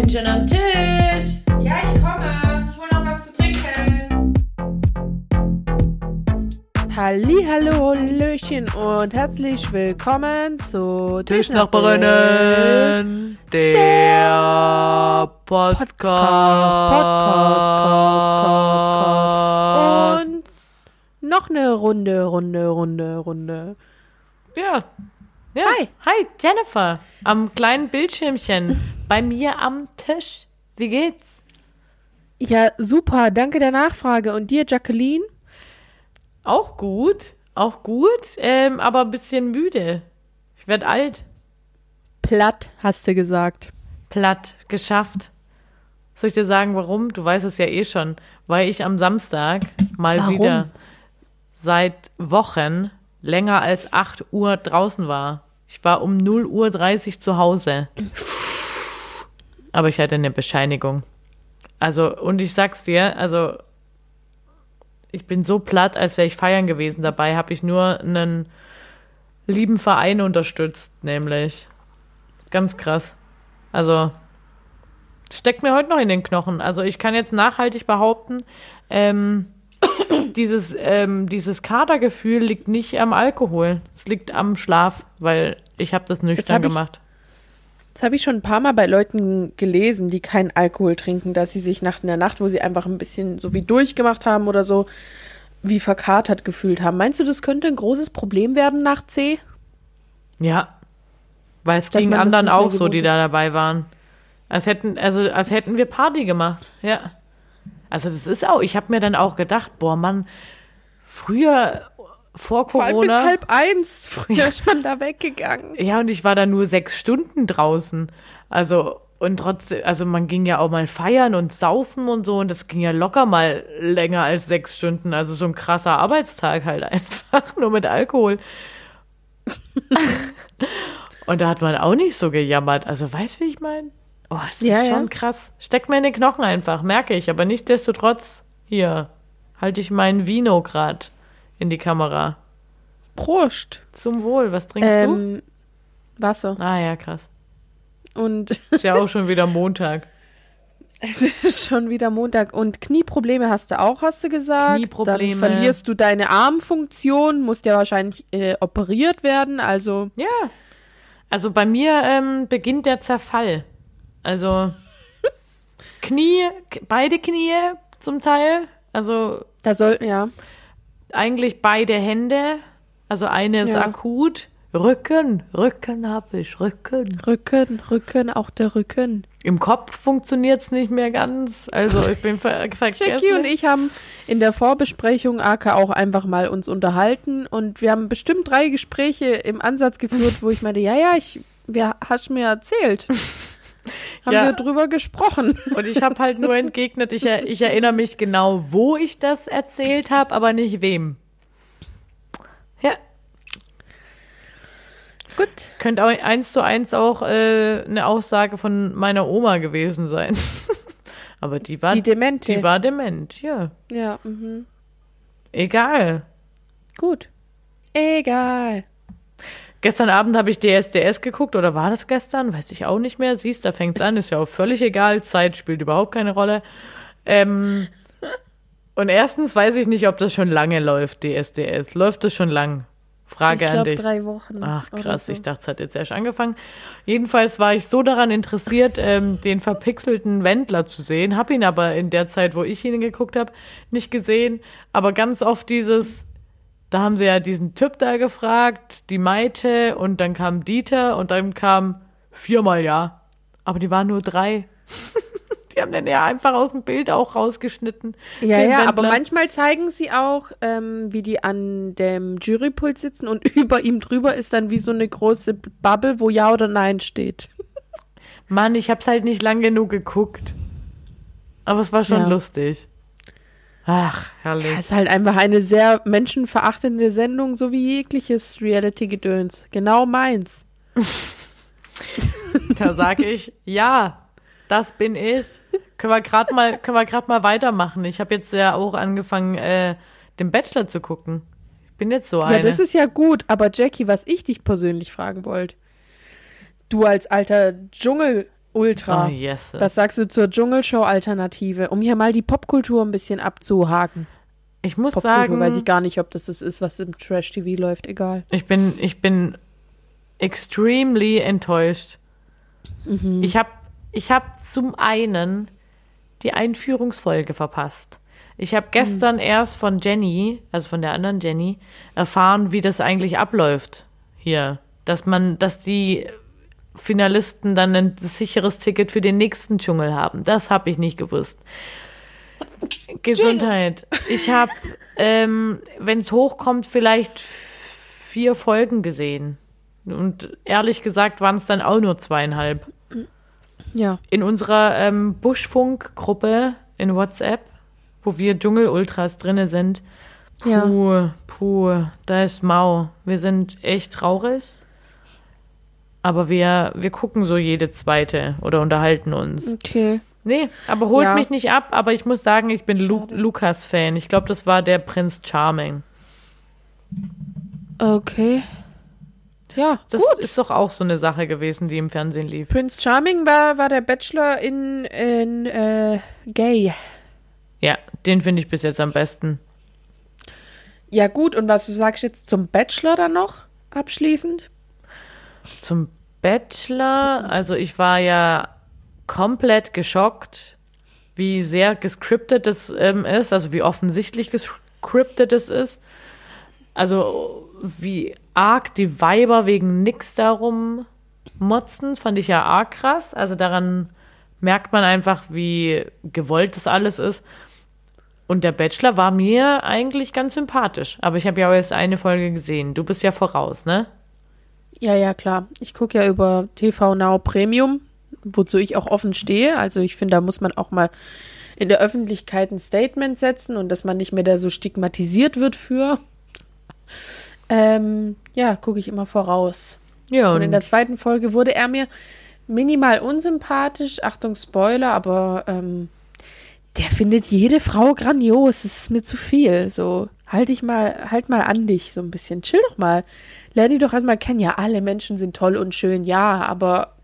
bin schon am Tisch. Ja, ich komme. Ich hol noch was zu trinken. Hallo, Hallöchen und herzlich willkommen zu Tischnachbarinnen, der Podcast. Podcast, Podcast, Und noch eine Runde, Runde, Runde, Runde. Ja. Ja. Hi. Hi, Jennifer. Am kleinen Bildschirmchen. bei mir am Tisch. Wie geht's? Ja, super, danke der Nachfrage. Und dir, Jacqueline? Auch gut. Auch gut, ähm, aber ein bisschen müde. Ich werd alt. Platt, hast du gesagt. Platt. Geschafft. Soll ich dir sagen, warum? Du weißt es ja eh schon. Weil ich am Samstag mal Warum? wieder seit Wochen länger als 8 Uhr draußen war. Ich war um 0 Uhr 30 zu Hause. Aber ich hatte eine Bescheinigung. Also, und ich sag's dir, also, ich bin so platt, als wäre ich feiern gewesen. Dabei habe ich nur einen lieben Verein unterstützt, nämlich. Ganz krass. Also, steckt mir heute noch in den Knochen. Also, ich kann jetzt nachhaltig behaupten, ähm, dieses, ähm, dieses Katergefühl liegt nicht am Alkohol. Es liegt am Schlaf, weil ich habe das nüchtern hab ich- gemacht. Das habe ich schon ein paar Mal bei Leuten gelesen, die keinen Alkohol trinken, dass sie sich nach einer Nacht, wo sie einfach ein bisschen so wie durchgemacht haben oder so, wie verkatert gefühlt haben. Meinst du, das könnte ein großes Problem werden nach C? Ja. Weil es Dass ging anderen auch so, die ist. da dabei waren. Als hätten, also, als hätten wir Party gemacht. Ja. Also, das ist auch, ich habe mir dann auch gedacht, boah, Mann, früher, vor Vor allem bis Corona. halb eins früher schon da weggegangen. Ja, und ich war da nur sechs Stunden draußen. Also, und trotzdem, also man ging ja auch mal feiern und saufen und so, und das ging ja locker mal länger als sechs Stunden. Also so ein krasser Arbeitstag halt einfach, nur mit Alkohol. und da hat man auch nicht so gejammert. Also, weißt du, wie ich meine? Oh, das Ja, ist ja. schon krass. Steckt mir in den Knochen einfach, merke ich. Aber nichtdestotrotz, hier, halte ich meinen Vino grad in die Kamera. Prost. Zum Wohl, was trinkst Ähm, Wasser. du? Ah ja, krass. Und Ist ja auch schon wieder Montag. es ist schon wieder Montag. Und Knieprobleme hast du auch, hast du gesagt. Knieprobleme. Dann verlierst du deine Armfunktion, musst ja wahrscheinlich äh, operiert werden. Also, Ja. Also bei mir ähm, beginnt der Zerfall. Also Knie, beide Knie zum Teil. Also da sollten ja. eigentlich beide Hände. Also eine ist Ja. akut. Rücken, Rücken habe ich, Rücken. Rücken, Rücken, auch der Rücken. Im Kopf funktioniert es nicht mehr ganz. Also ich bin ver vergessen. Jackie und ich haben in der Vorbesprechung AK auch einfach mal uns unterhalten und wir haben bestimmt drei Gespräche im Ansatz geführt, wo ich meinte, ja, ja, ich, wer hast mir erzählt? haben Ja. wir drüber gesprochen. Und ich habe halt nur entgegnet, ich, er, ich erinnere mich genau, wo ich das erzählt habe, aber nicht wem. Ja, Gut. Könnte auch eins zu eins auch äh, eine Aussage von meiner Oma gewesen sein. Aber die war, Die Demente. die war dement, ja. ja, mhm. Egal. gut. Egal. Gestern Abend habe ich DSDS geguckt, oder war das gestern? Weiß ich auch nicht mehr. Siehst, da fängt's an, ist ja auch völlig egal. Zeit spielt überhaupt keine Rolle. Ähm, und erstens weiß ich nicht, ob das schon lange läuft, DSDS. Läuft das schon lang? Frage ich an glaube dich. drei Wochen. Ach krass, so. ich dachte, es hat jetzt erst angefangen. Jedenfalls war ich so daran interessiert, ähm, den verpixelten Wendler zu sehen, habe ihn aber in der Zeit, wo ich ihn geguckt habe, nicht gesehen. Aber ganz oft dieses, da haben sie ja diesen Typ da gefragt, die Maite und dann kam Dieter und dann kam viermal ja. Aber die waren nur drei. die haben den ja einfach aus dem Bild auch rausgeschnitten. Ja, ja, aber manchmal zeigen sie auch, ähm, wie die an dem Jurypult sitzen und über ihm drüber ist dann wie so eine große Bubble, wo Ja oder Nein steht. Mann, ich hab's halt nicht lang genug geguckt. Aber es war schon Ja. lustig. Ach, herrlich. Es ist halt einfach eine sehr menschenverachtende Sendung, so wie jegliches Reality-Gedöns. Genau meins. Da sage ich, ja, das bin ich. Können wir gerade mal, können wir gerade mal weitermachen. Ich habe jetzt ja auch angefangen, äh, den Bachelor zu gucken. Ich bin jetzt so Ja, eine. das ist ja gut, aber Jackie, was ich dich persönlich fragen wollte. Du als alter Ultra. Oh, yes. Was sagst du zur Dschungelshow-Alternative, um hier mal die Popkultur ein bisschen abzuhaken? Ich muss Popkultur sagen, weiß ich gar nicht, ob das das ist, was im Trash-TV läuft, egal. ich bin, ich bin extremely enttäuscht. Mhm. Ich habe ich hab zum einen die Einführungsfolge verpasst. Ich habe gestern Mhm. erst von Jenny, also von der anderen Jenny, erfahren, wie das eigentlich abläuft hier. Dass man, dass die Finalisten dann ein sicheres Ticket für den nächsten Dschungel haben. Das habe ich nicht gewusst. Gesundheit. Ich habe, ähm, wenn es hochkommt, vielleicht vier Folgen gesehen. Und ehrlich gesagt waren es dann auch nur zweieinhalb. Ja. In unserer ähm, Buschfunk-Gruppe in WhatsApp, wo wir Dschungel-Ultras drinne sind, Ja. puh, puh, da ist mau. Wir sind echt traurig. Aber wir, wir gucken so jede zweite oder unterhalten uns. Okay. Nee, aber holt Ja. mich nicht ab. Aber ich muss sagen, ich bin Lu Lukas-Fan. Ich glaube, das war der Prinz Charming. Okay. Ja, Das gut. ist doch auch so eine Sache gewesen, die im Fernsehen lief. Prince Charming war, war der Bachelor in, in äh, Gay. Ja, den finde ich bis jetzt am besten. Ja, gut. Und was du sagst jetzt zum Bachelor dann noch abschließend? Zum Bachelor, also ich war ja komplett geschockt, wie sehr gescriptet das ähm, ist, also wie offensichtlich gescriptet es ist. Also wie arg die Weiber wegen nix darum motzen, fand ich ja arg krass. Also daran merkt man einfach, wie gewollt das alles ist. Und der Bachelor war mir eigentlich ganz sympathisch. Aber ich habe ja auch erst eine Folge gesehen. Du bist ja voraus, ne? Ja, ja, klar. Ich gucke ja über TV Now Premium, wozu ich auch offen stehe. Also ich finde, da muss man auch mal in der Öffentlichkeit ein Statement setzen und dass man nicht mehr da so stigmatisiert wird für. Ähm, ja, gucke ich immer voraus. Ja, Und in der zweiten Folge wurde er mir minimal unsympathisch. Achtung, Spoiler, aber ähm, der findet jede Frau grandios. Es ist mir zu viel. So, halt dich mal, halt mal an dich so ein bisschen. Chill doch mal. Lern die doch erstmal kennen. Ja, alle Menschen sind toll und schön, ja, aber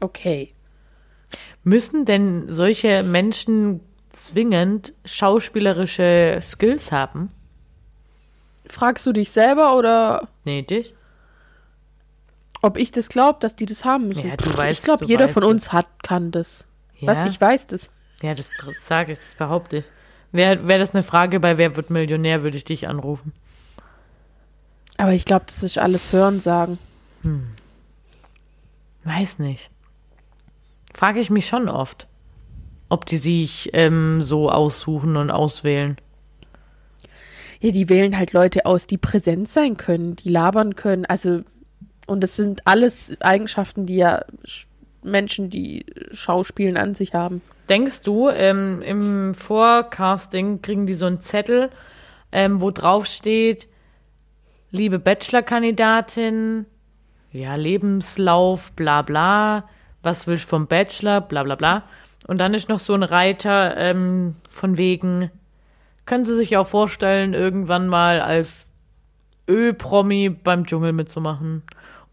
okay. Müssen denn solche Menschen zwingend schauspielerische Skills haben? Fragst du dich selber oder Nee, dich? ob ich das glaube, dass die das haben müssen? Ja, du Pff, weißt- ich glaube, jeder von uns hat, kann das. Ja, Was? Ich weiß das. ja das sage ich, das behaupte ich. Wäre wär das eine Frage bei Wer wird Millionär, würde ich dich anrufen. Aber ich glaube, das ist alles Hörensagen. Weiß nicht. Frage ich mich schon oft, ob die sich ähm, so aussuchen und auswählen. Ja, die wählen halt Leute aus, die präsent sein können, die labern können. Also, und das sind alles Eigenschaften, die ja Sch- Menschen, die Schauspielen an sich haben. Denkst du, ähm, im Vorcasting kriegen die so einen Zettel, ähm, wo drauf steht, liebe Bachelor-Kandidatin, ja, Lebenslauf, bla bla, was willst du vom Bachelor, bla bla bla. Und dann ist noch so ein Reiter ähm, von wegen, können Sie sich auch vorstellen, irgendwann mal als Ö-Promi beim Dschungel mitzumachen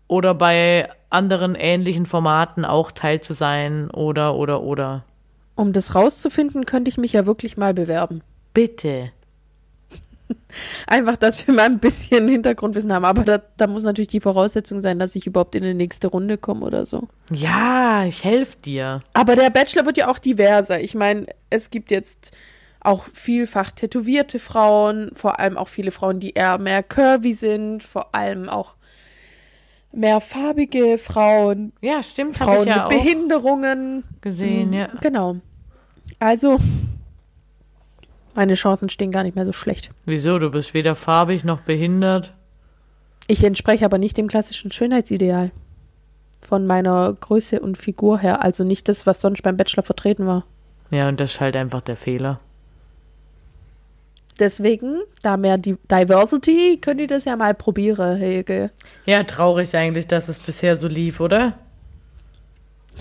oder bei anderen ähnlichen Formaten auch teil zu sein oder oder oder. Um das rauszufinden, könnte ich mich ja wirklich mal bewerben. Bitte. Einfach, dass wir mal ein bisschen Hintergrundwissen haben. Aber da, da muss natürlich die Voraussetzung sein, dass ich überhaupt in die nächste Runde komme oder so. Ja, ich helfe dir. Aber der Bachelor wird ja auch diverser. Ich meine, es gibt jetzt auch vielfach tätowierte Frauen, vor allem auch viele Frauen, die eher mehr curvy sind, vor allem auch mehr farbige Frauen, Ja, stimmt, Frauen ich ja mit Behinderungen. gesehen, ja. Genau. Also, meine Chancen stehen gar nicht mehr so schlecht. Wieso? Du bist weder farbig noch behindert. Ich entspreche aber nicht dem klassischen Schönheitsideal. Von meiner Größe und Figur her. Also nicht das, was sonst beim Bachelor vertreten war. Ja, und das ist halt einfach der Fehler. Deswegen, da mehr die Diversity, könnt ihr das ja mal probieren, Helge. Ja, traurig eigentlich, dass es bisher so lief, oder?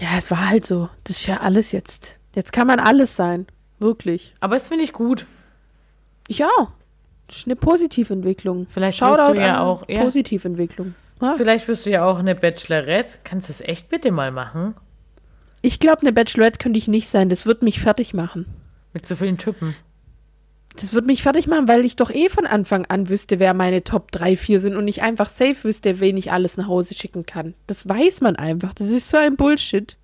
Ja, es war halt so. Das ist ja alles jetzt. Jetzt kann man alles sein. Wirklich. Aber das finde ich gut. Ja. Das ist eine Positiventwicklung. Vielleicht Shoutout wirst du ja auch- ja. Positiventwicklung. Ja? Vielleicht wirst du ja auch eine Bachelorette. Kannst du das echt bitte mal machen? Ich glaube, eine Bachelorette könnte ich nicht sein. Das wird mich fertig machen. Mit so vielen Typen. Das wird mich fertig machen, weil ich doch eh von Anfang an wüsste, wer meine Top 3, 4 sind und ich einfach safe wüsste, wen ich alles nach Hause schicken kann. Das weiß man einfach. Das ist so ein Bullshit.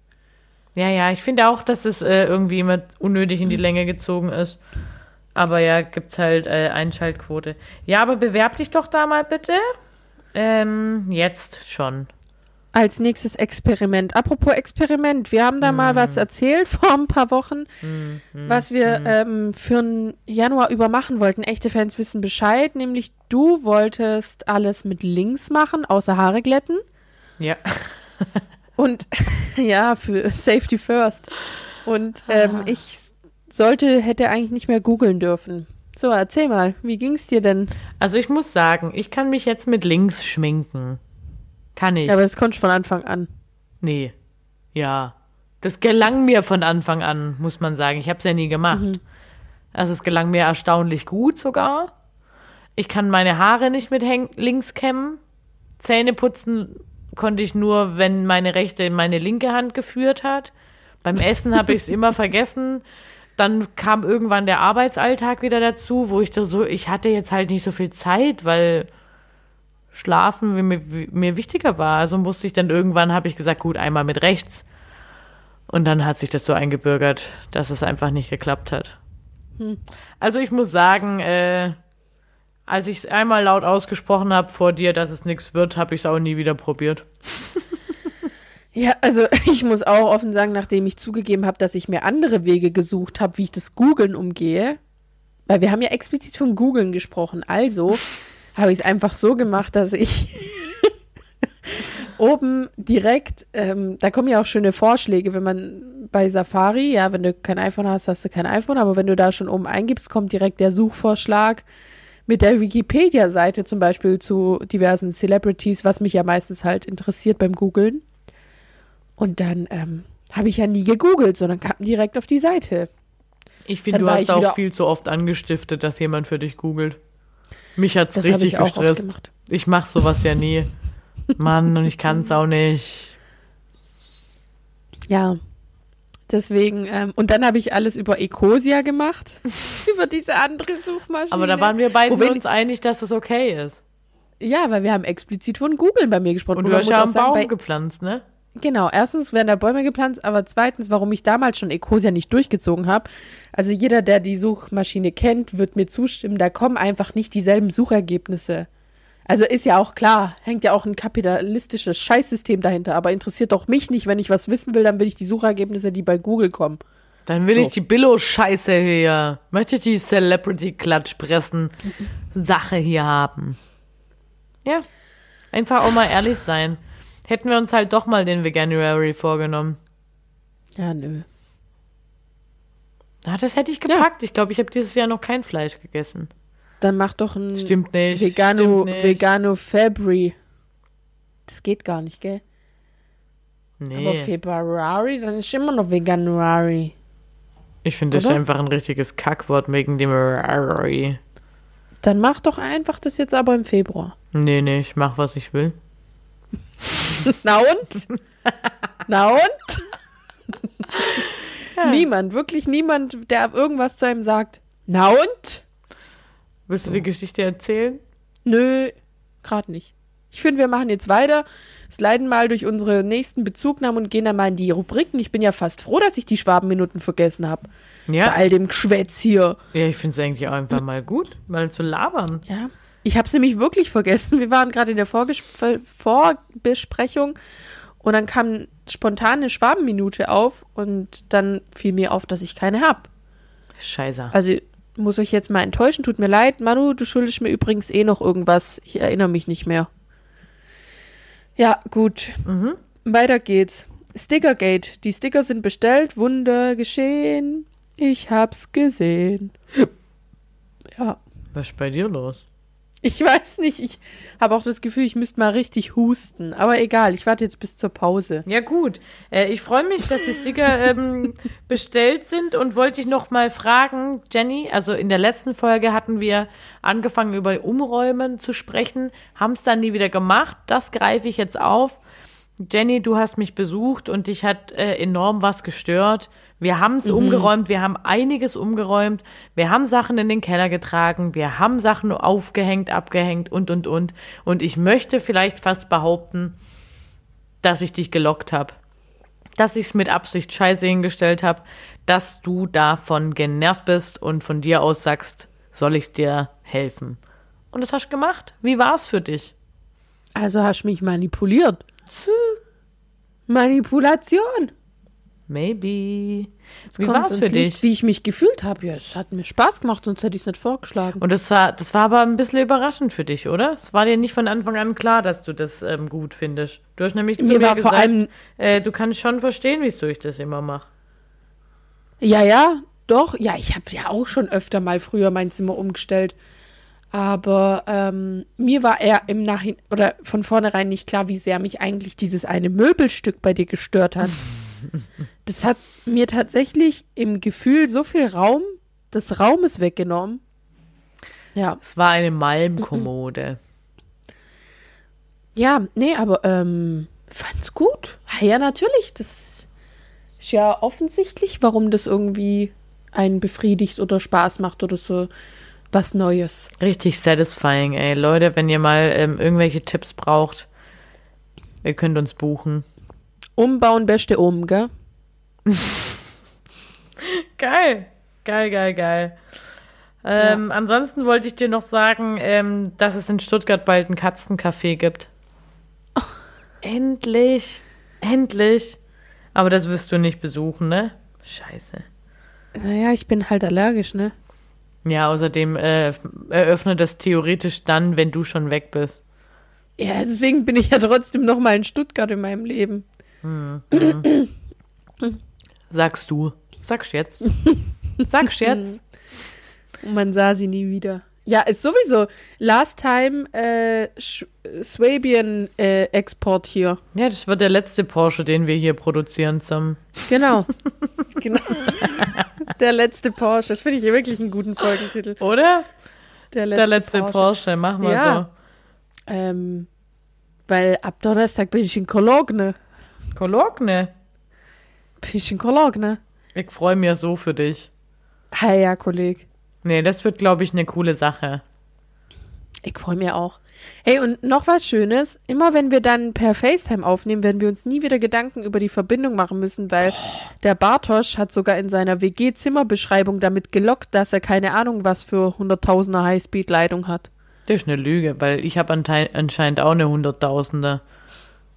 Ja, ja, ich finde auch, dass es äh, irgendwie immer unnötig in die Länge gezogen ist. Aber ja, gibt's halt äh, Einschaltquote. Ja, aber bewerb dich doch da mal bitte. Ähm, jetzt schon. Als nächstes Experiment. Apropos Experiment, wir haben da mal was erzählt vor ein paar Wochen, was wir ähm, für den Januar über machen wollten. Echte Fans wissen Bescheid, nämlich du wolltest alles mit links machen, außer Haare glätten. Ja. Und ja, für Safety First. Und ähm, ich sollte, hätte eigentlich nicht mehr googeln dürfen. So, erzähl mal, wie ging's dir denn? Also ich muss sagen, ich kann mich jetzt mit links schminken. Kann ich. Aber das konntest du von Anfang an. nee. Ja. Das gelang mir von Anfang an, muss man sagen. Ich habe es ja nie gemacht. Also es gelang mir erstaunlich gut sogar. Ich kann meine Haare nicht mit links kämmen. Zähne putzen konnte ich nur, wenn meine rechte in meine linke Hand geführt hat. Beim Essen habe ich es immer vergessen. Dann kam irgendwann der Arbeitsalltag wieder dazu, wo ich da so, ich hatte jetzt halt nicht so viel Zeit, weil Schlafen mir, wie mir wichtiger war. Also musste ich dann irgendwann, habe ich gesagt, gut, einmal mit rechts. Und dann hat sich das so eingebürgert, dass es einfach nicht geklappt hat. Also ich muss sagen, äh, als ich es einmal laut ausgesprochen habe vor dir, dass es nichts wird, habe ich es auch nie wieder probiert. Ja, also ich muss auch offen sagen, nachdem ich zugegeben habe, dass ich mir andere Wege gesucht habe, wie ich das Googeln umgehe, weil wir haben ja explizit von Googeln gesprochen, also habe ich es einfach so gemacht, dass ich oben direkt, ähm, da kommen ja auch schöne Vorschläge, wenn man bei Safari, ja, wenn du kein iPhone hast, hast du kein iPhone, aber wenn du da schon oben eingibst, kommt direkt der Suchvorschlag mit der Wikipedia-Seite zum Beispiel zu diversen Celebrities, was mich ja meistens halt interessiert beim Googlen. Und dann ähm, habe ich ja nie gegoogelt, sondern kam direkt auf die Seite. Ich finde, du hast auch viel zu oft angestiftet, dass jemand für dich googelt. Mich hat's Das habe richtig ich gestresst. Ich mach sowas ja nie. Mann, und ich kann's auch nicht. Ja. Deswegen, ähm, und dann habe ich alles über Ecosia gemacht. über diese andere Suchmaschine. Aber da waren wir beide wir- uns einig, dass es okay ist. Ja, weil wir haben explizit von Google bei mir gesprochen. Und Und du hast ja einen Baum bei, gepflanzt, ne? Genau, erstens werden da Bäume gepflanzt, aber zweitens, warum ich damals schon Ecosia nicht durchgezogen habe. Also jeder, der die Suchmaschine kennt, wird mir zustimmen, da kommen einfach nicht dieselben Suchergebnisse. Also ist ja auch klar, hängt ja auch ein kapitalistisches Scheißsystem dahinter, aber interessiert doch mich nicht, wenn ich was wissen will, dann will ich die Suchergebnisse, die bei Google kommen. Dann will So. ich die Billo-Scheiße hier. Möchte ich die Celebrity-Klatschpressen-Sache hier haben. Ja. Einfach auch mal ehrlich sein. Hätten wir uns halt doch mal den Veganuary vorgenommen. Ja, nö. Na, das hätte ich gepackt. Ich glaube, ich habe dieses Jahr noch kein Fleisch gegessen. Dann mach doch ein Stimmt nicht. Vegano, stimmt nicht. Vegano February. Das geht gar nicht, gell? Aber Nee. February, dann ist immer noch Veganuary. Ich finde das einfach ein richtiges Kackwort wegen dem Rari. Dann mach doch einfach das jetzt aber im Februar. Nee, nee, ich mach, was ich will. Na und? Na und? Niemand, wirklich niemand, der irgendwas zu einem sagt. Na und? Willst du die Geschichte erzählen? Nö, gerade nicht. Ich finde, wir machen jetzt weiter, sliden mal durch unsere nächsten Bezugnahmen und gehen dann mal in die Rubriken. Ich bin ja fast froh, dass ich die Schwabenminuten vergessen habe. Bei Ja. all dem Geschwätz hier. Ja, ich finde es eigentlich auch einfach mal gut, mal zu labern. Ja. Ich habe es nämlich wirklich vergessen. Wir waren gerade in der Vorges Vorbesprechung und dann kam spontan eine Schwabenminute auf und dann fiel mir auf, dass ich keine habe. Scheiße. Also muss euch jetzt mal enttäuschen. Tut mir leid. Manu, du schuldest mir übrigens eh noch irgendwas. Ich erinnere mich nicht mehr. Ja, gut. Mhm. Weiter geht's. Stickergate. Die Sticker sind bestellt. Wunder geschehen. Ich hab's gesehen. Ja. Was ist bei dir los? Ich weiß nicht. Ich habe auch das Gefühl, ich müsste mal richtig husten. Aber egal. Ich warte jetzt bis zur Pause. Ja, gut. Äh, ich freue mich, dass die Sticker ähm, bestellt sind und wollte ich noch mal fragen, Jenny, also in der letzten Folge hatten wir angefangen über Umräumen zu sprechen, haben es dann nie wieder gemacht. Das greife ich jetzt auf. Jenny, du hast mich besucht und dich hat äh, enorm was gestört. Wir haben es umgeräumt, wir haben einiges umgeräumt, wir haben Sachen in den Keller getragen, wir haben Sachen aufgehängt, abgehängt und, und, und. Und ich möchte vielleicht fast behaupten, dass ich dich gelockt habe. Dass ich es mit Absicht scheiße hingestellt habe, dass du davon genervt bist und von dir aus sagst, soll ich dir helfen. Und das hast du gemacht. Wie war es für dich? Also hast du mich manipuliert. Manipulation. Maybe. Jetzt Wie war es für dich? Wie ich mich gefühlt habe. Ja, es hat mir Spaß gemacht, sonst hätte ich es nicht vorgeschlagen. Und das war, das war aber ein bisschen überraschend für dich, oder? Es war dir nicht von Anfang an klar, dass du das ähm, gut findest. Du hast nämlich zu Mir mir, war vor gesagt, allem- äh, du kannst schon verstehen, wieso ich das immer mache. Ja, ja, doch. Ja, ich habe ja auch schon öfter mal früher mein Zimmer umgestellt. Aber ähm, mir war eher im Nachhinein oder von vornherein nicht klar, wie sehr mich eigentlich dieses eine Möbelstück bei dir gestört hat. das hat mir tatsächlich im Gefühl so viel Raum des Raumes weggenommen. Ja, Es war eine Malmkommode. ja, nee, aber ähm, fand's gut. Ja, natürlich. Das ist ja offensichtlich, warum das irgendwie einen befriedigt oder Spaß macht oder so was Neues. Richtig satisfying, ey. Leute, wenn ihr mal ähm, irgendwelche Tipps braucht, ihr könnt uns buchen. Umbauen, beste um, gell? Geil. Geil, geil, geil. Ähm, Ansonsten wollte ich dir noch sagen, ähm, dass es in Stuttgart bald ein Katzencafé gibt. Endlich. Endlich. Aber das wirst du nicht besuchen, ne? Scheiße. Naja, ich bin halt allergisch, ne? Ja, außerdem äh, eröffnet das theoretisch dann, wenn du schon weg bist. Ja, deswegen bin ich ja trotzdem noch mal in Stuttgart in meinem Leben. Sagst du. Sagst jetzt. Sagst jetzt. Und man sah sie nie wieder. Ja, ist sowieso last time äh, Swabian äh, Export hier. Ja, das wird der letzte Porsche, den wir hier produzieren zusammen. Genau. genau. Der letzte Porsche. Das finde ich wirklich einen guten Folgentitel. Oder? Der letzte, der letzte Porsche. Mach mal Ja. Ähm, weil ab Donnerstag bin ich in Cologne. so. Kologne. Bin ich in Cologne. Ich freue mich so für dich. Hi, ja, Kolleg. Nee, das wird, glaube ich, eine coole Sache. Ich freue mich auch. Hey, und noch was Schönes. Immer wenn wir dann per FaceTime aufnehmen, werden wir uns nie wieder Gedanken über die Verbindung machen müssen, weil der Bartosch hat sogar in seiner WG-Zimmerbeschreibung damit gelockt, dass er keine Ahnung was für Hunderttausender Highspeed-Leitung hat. Das ist eine Lüge, weil ich habe anscheinend auch eine Hunderttausende.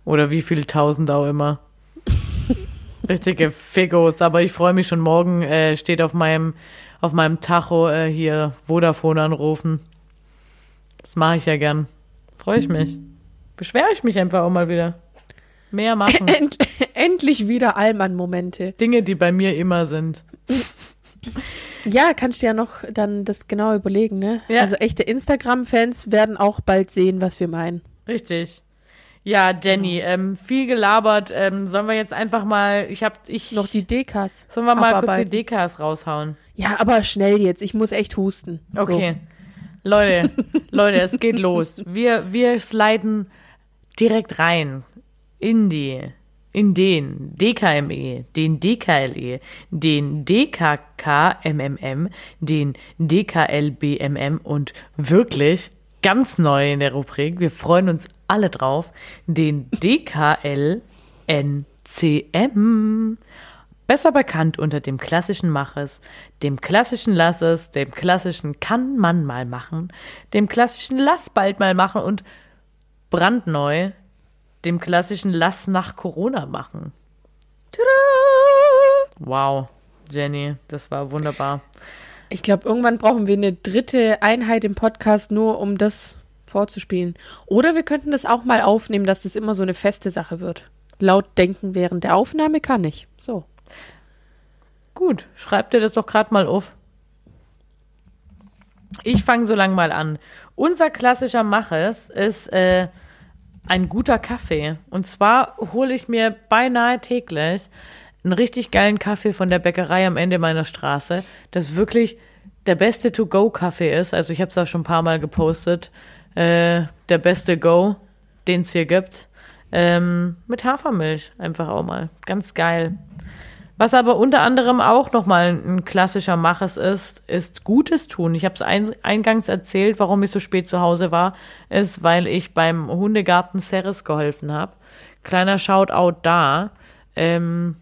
Oder wie viel Tausend auch immer. Richtige Figos. Aber ich freue mich schon morgen, äh, steht auf meinem, auf meinem Tacho äh, hier Vodafone anrufen. Das mache ich ja gern. Freue ich mich. Beschwere ich mich einfach auch mal wieder. Mehr machen. End endlich wieder Allmann-Momente. Dinge, die bei mir immer sind. Ja, kannst du ja noch dann das genau überlegen, ne? Ja. Also echte Instagram-Fans werden auch bald sehen, was wir meinen. Richtig. Ja, Jenny, ähm, viel gelabert. Ähm, sollen wir jetzt einfach mal, ich hab, ich, Noch die Dekas. sollen wir mal kurz die. Dekas raushauen? Ja, aber schnell jetzt. Ich muss echt husten. Okay. Leute, Leute, es geht los. Wir, wir sliden direkt rein in die, in den DKME, den DKLE, den DKKMMM, den DKLBMM und wirklich ganz neu in der Rubrik, wir freuen uns alle drauf, den DKLNCM. Besser bekannt unter dem klassischen Maches, dem klassischen Lasses, dem klassischen kann man mal machen, dem klassischen lass bald mal machen und brandneu dem klassischen lass nach Corona machen. Wow, Jenny, das war wunderbar. Ich glaube, irgendwann brauchen wir eine dritte Einheit im Podcast nur, um das vorzuspielen. Oder wir könnten das auch mal aufnehmen, dass das immer so eine feste Sache wird. Laut denken während der Aufnahme kann ich. So. Gut, schreib dir das doch gerade mal auf. Ich fange so lang mal an. Unser klassischer Maches ist äh, ein guter Kaffee. Und zwar hole ich mir beinahe täglich einen richtig geilen Kaffee von der Bäckerei am Ende meiner Straße, das wirklich der beste To-Go-Kaffee ist. Also ich habe es auch schon ein paar Mal gepostet. Äh, der beste Go, den es hier gibt. ähm, mit Hafermilch. Einfach auch mal. Ganz geil. Was aber unter anderem auch nochmal ein klassischer Maches ist, ist Gutes tun. Ich habe es ein, eingangs erzählt, warum ich so spät zu Hause war, ist, weil ich beim Hundegarten Ceres geholfen habe. Kleiner Shoutout da. Ähm,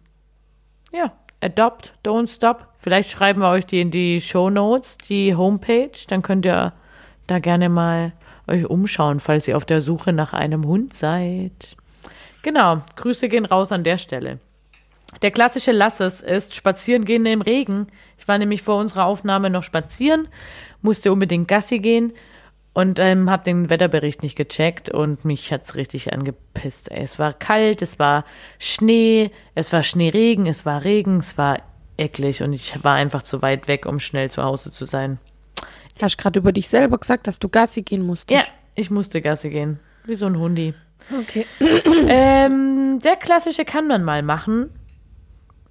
ja, Adopt, Don't Stop. Vielleicht schreiben wir euch die in die Show Notes, die Homepage. Dann könnt ihr da gerne mal euch umschauen, falls ihr auf der Suche nach einem Hund seid. Genau, Grüße gehen raus an der Stelle. Der klassische Lasses ist spazieren gehen im Regen. Ich war nämlich vor unserer Aufnahme noch spazieren, musste unbedingt Gassi gehen und ähm, habe den Wetterbericht nicht gecheckt und mich hat's richtig angepisst. Es war kalt, es war Schnee, es war Schneeregen, es war Regen, es war eklig und ich war einfach zu weit weg, um schnell zu Hause zu sein. Hast gerade über dich selber gesagt, dass du Gassi gehen musstest. Ja, ich musste Gassi gehen, wie so ein Hundi. Okay. Ähm, der klassische kann man mal machen,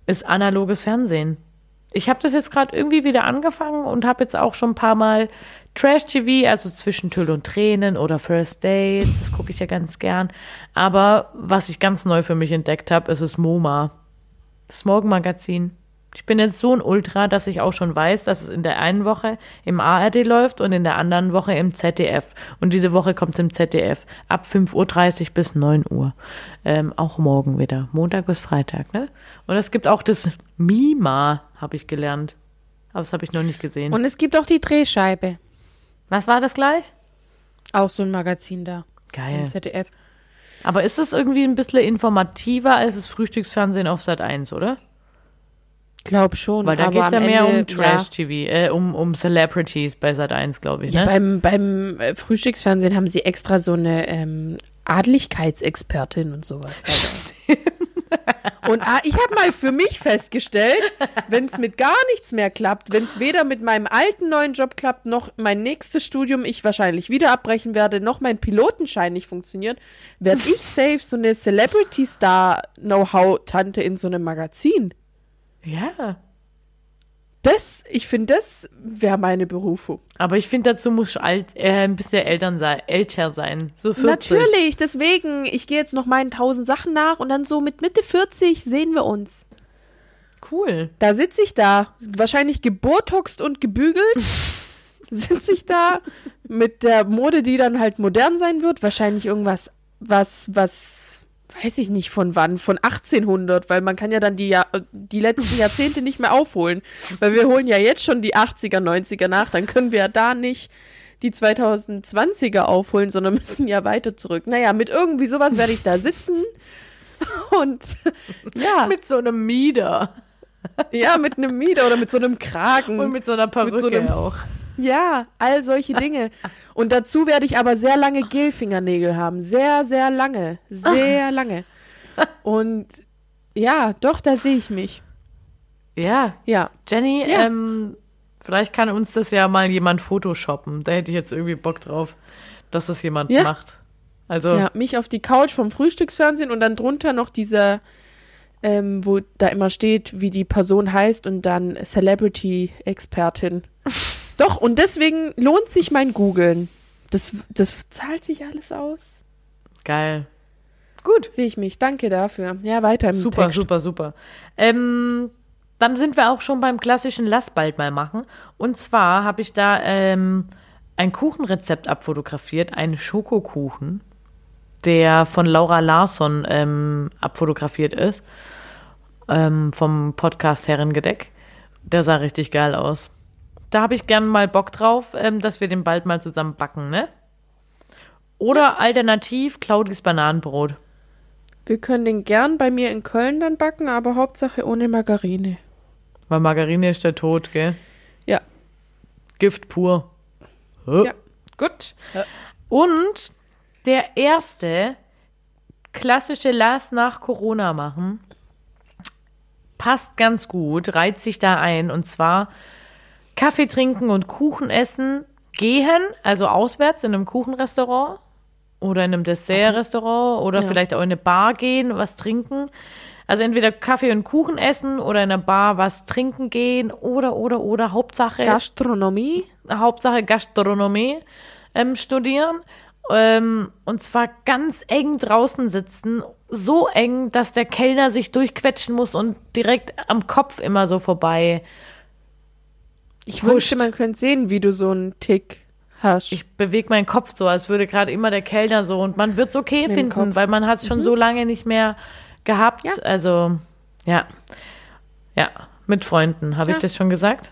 ist analoges Fernsehen. Ich habe das jetzt gerade irgendwie wieder angefangen und habe jetzt auch schon ein paar Mal Trash-TV, also zwischen Tüll und Tränen oder First Dates, das gucke ich ja ganz gern. Aber was ich ganz neu für mich entdeckt habe, ist das MoMA, das Morgenmagazin. Ich bin jetzt so ein Ultra, dass ich auch schon weiß, dass es in der einen Woche im ARD läuft und in der anderen Woche im ZDF. Und diese Woche kommt es im ZDF ab 5.30 Uhr bis 9 Uhr. Ähm, auch morgen wieder. Montag bis Freitag, ne? Und es gibt auch das Mima, habe ich gelernt. Aber das habe ich noch nicht gesehen. Und es gibt auch die Drehscheibe. Was war das gleich? Auch so ein Magazin da. Geil. Im ZDF. Aber ist das irgendwie ein bisschen informativer als das Frühstücksfernsehen auf Sat 1, oder? Glaub schon. Weil da geht es ja mehr Ende, um Trash-TV, äh, um, um Celebrities bei Sat 1, glaube ich, Ja, ne? beim, beim äh, Frühstücksfernsehen haben sie extra so eine ähm, Adligkeitsexpertin und sowas. Und ah, ich habe mal für mich festgestellt, wenn es mit gar nichts mehr klappt, wenn es weder mit meinem alten neuen Job klappt, noch mein nächstes Studium ich wahrscheinlich wieder abbrechen werde, noch mein Pilotenschein nicht funktioniert, werde ich safe so eine Celebrity-Star-Know-how-Tante in so einem Magazin. Ja. Das, ich finde, das wäre meine Berufung. Aber ich finde, dazu muss alt, äh, ein bisschen Eltern sein, älter sein. So 40. Natürlich, deswegen, ich gehe jetzt noch meinen tausend Sachen nach und dann so mit Mitte 40 sehen wir uns. Cool. Da sitze ich da, wahrscheinlich gebotoxt und gebügelt, sitze ich da mit der Mode, die dann halt modern sein wird, wahrscheinlich irgendwas, was, was, weiß ich nicht von wann, von 1800, weil man kann ja dann die, Jahr, die letzten Jahrzehnte nicht mehr aufholen, weil wir holen ja jetzt schon die 80er, 90er nach, dann können wir ja da nicht die 2020er aufholen, sondern müssen ja weiter zurück. Naja, mit irgendwie sowas werde ich da sitzen und ja, Mit so einem Mieder. ja, mit einem Mieder oder mit so einem Kragen. Und mit so einer Perücke so einem- auch. Ja, all solche Dinge. Und dazu werde ich aber sehr lange Gelfingernägel haben. Sehr, sehr lange. Sehr lange. Und ja, doch, da sehe ich mich. Ja. Ja. Jenny, Ja. ähm, vielleicht kann uns das ja mal jemand photoshoppen. Da hätte ich jetzt irgendwie Bock drauf, dass das jemand Ja. macht. Also, ja. Mich auf die Couch vom Frühstücksfernsehen und dann drunter noch dieser, ähm, wo da immer steht, wie die Person heißt und dann Celebrity-Expertin. doch, und deswegen lohnt sich mein Googeln. Das, das zahlt sich alles aus. geil. Gut. Sehe ich mich. Danke dafür. Ja, weiter im Super, Text. super, super. Ähm, dann sind wir auch schon beim klassischen Lass bald mal machen. Und zwar habe ich da ähm, ein Kuchenrezept abfotografiert, einen Schokokuchen, der von Laura Larsson ähm, abfotografiert ist, ähm, vom Podcast Herrengedeck. Der sah richtig geil aus. Da habe ich gern mal Bock drauf, ähm, dass wir den bald mal zusammen backen, ne? Oder alternativ Claudis Bananenbrot. Wir können den gern bei mir in Köln dann backen, aber Hauptsache ohne Margarine. Weil Margarine ist der Tod, gell? Ja. Gift pur. Ja. Gut. Ja. Und der erste klassische Lass nach Corona machen passt ganz gut, reiht sich da ein. Und zwar Kaffee trinken und Kuchen essen gehen, also auswärts in einem Kuchenrestaurant oder in einem Dessertrestaurant oder Ja. vielleicht auch in eine Bar gehen, was trinken. Also entweder Kaffee und Kuchen essen oder in einer Bar was trinken gehen oder, oder, oder Hauptsache Gastronomie? Hauptsache Gastronomie ähm, studieren. Ähm, und zwar ganz eng draußen sitzen. So eng, dass der Kellner sich durchquetschen muss und direkt am Kopf immer so vorbei. Ich Huscht. wünschte, man könnte sehen, wie du so einen Tick hast. Ich bewege meinen Kopf so, als würde gerade immer der Kellner so. Und man wird es okay Mit finden. Mhm. weil man hat es schon so lange nicht mehr gehabt. Ja. Also, ja. Ja, mit Freunden. Habe ich Ja. das schon gesagt?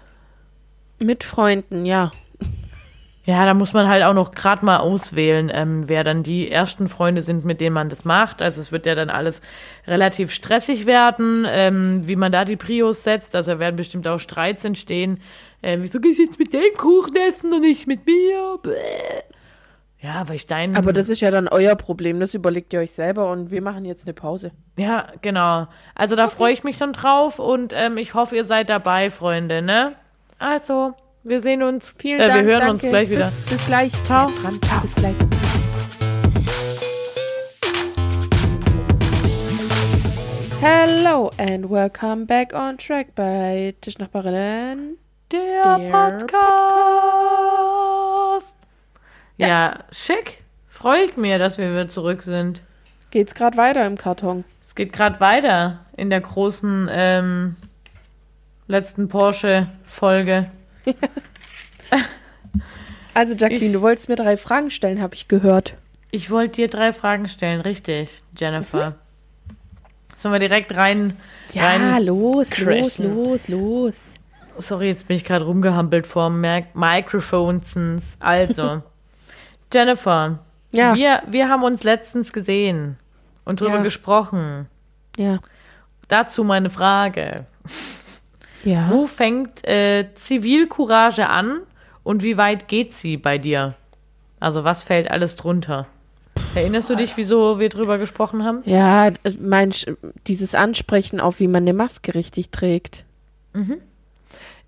Mit Freunden, ja. Ja, da muss man halt auch noch gerade mal auswählen, ähm, wer dann die ersten Freunde sind, mit denen man das macht. Also es wird ja dann alles relativ stressig werden, ähm, wie man da die Prios setzt. Also da werden bestimmt auch Streits entstehen. Ähm, wieso gehst du jetzt mit dem Kuchen essen und nicht mit mir? Bäh. Ja, weil ich deinen... Aber das ist ja dann euer Problem. Das überlegt ihr euch selber und wir machen jetzt eine Pause. Ja, genau. Also da freue ich mich dann drauf und ähm, ich hoffe, ihr seid dabei, Freunde, ne? Also, wir sehen uns. Vielen äh, Dank. Wir hören danke. uns gleich wieder. Bis, bis gleich. Ciao. Dran. Bis gleich. Hello and welcome back on track bei Tischnachbarinnen. Der, Der Podcast. Ja. schick. Freut mir, dass wir wieder zurück sind. Geht's gerade weiter im Karton? Es geht gerade weiter in der großen ähm, letzten Porsche-Folge. Also Jacqueline, Ich- du wolltest mir drei Fragen stellen, habe ich gehört. Ich wollte dir drei Fragen stellen, richtig, Jennifer. Sollen wir direkt rein, Ja, rein los, los, crashen. los, los. Sorry, jetzt bin ich gerade rumgehampelt vor Microphonsens. Also, Jennifer, Ja, wir, wir haben uns letztens gesehen und drüber Ja. gesprochen. ja, Dazu meine Frage. ja. Wo fängt äh, Zivilcourage an und wie weit geht sie bei dir? Also was fällt alles drunter? Erinnerst du dich, wieso wir drüber gesprochen haben? Ja, mein, dieses Ansprechen auf, wie man eine Maske richtig trägt.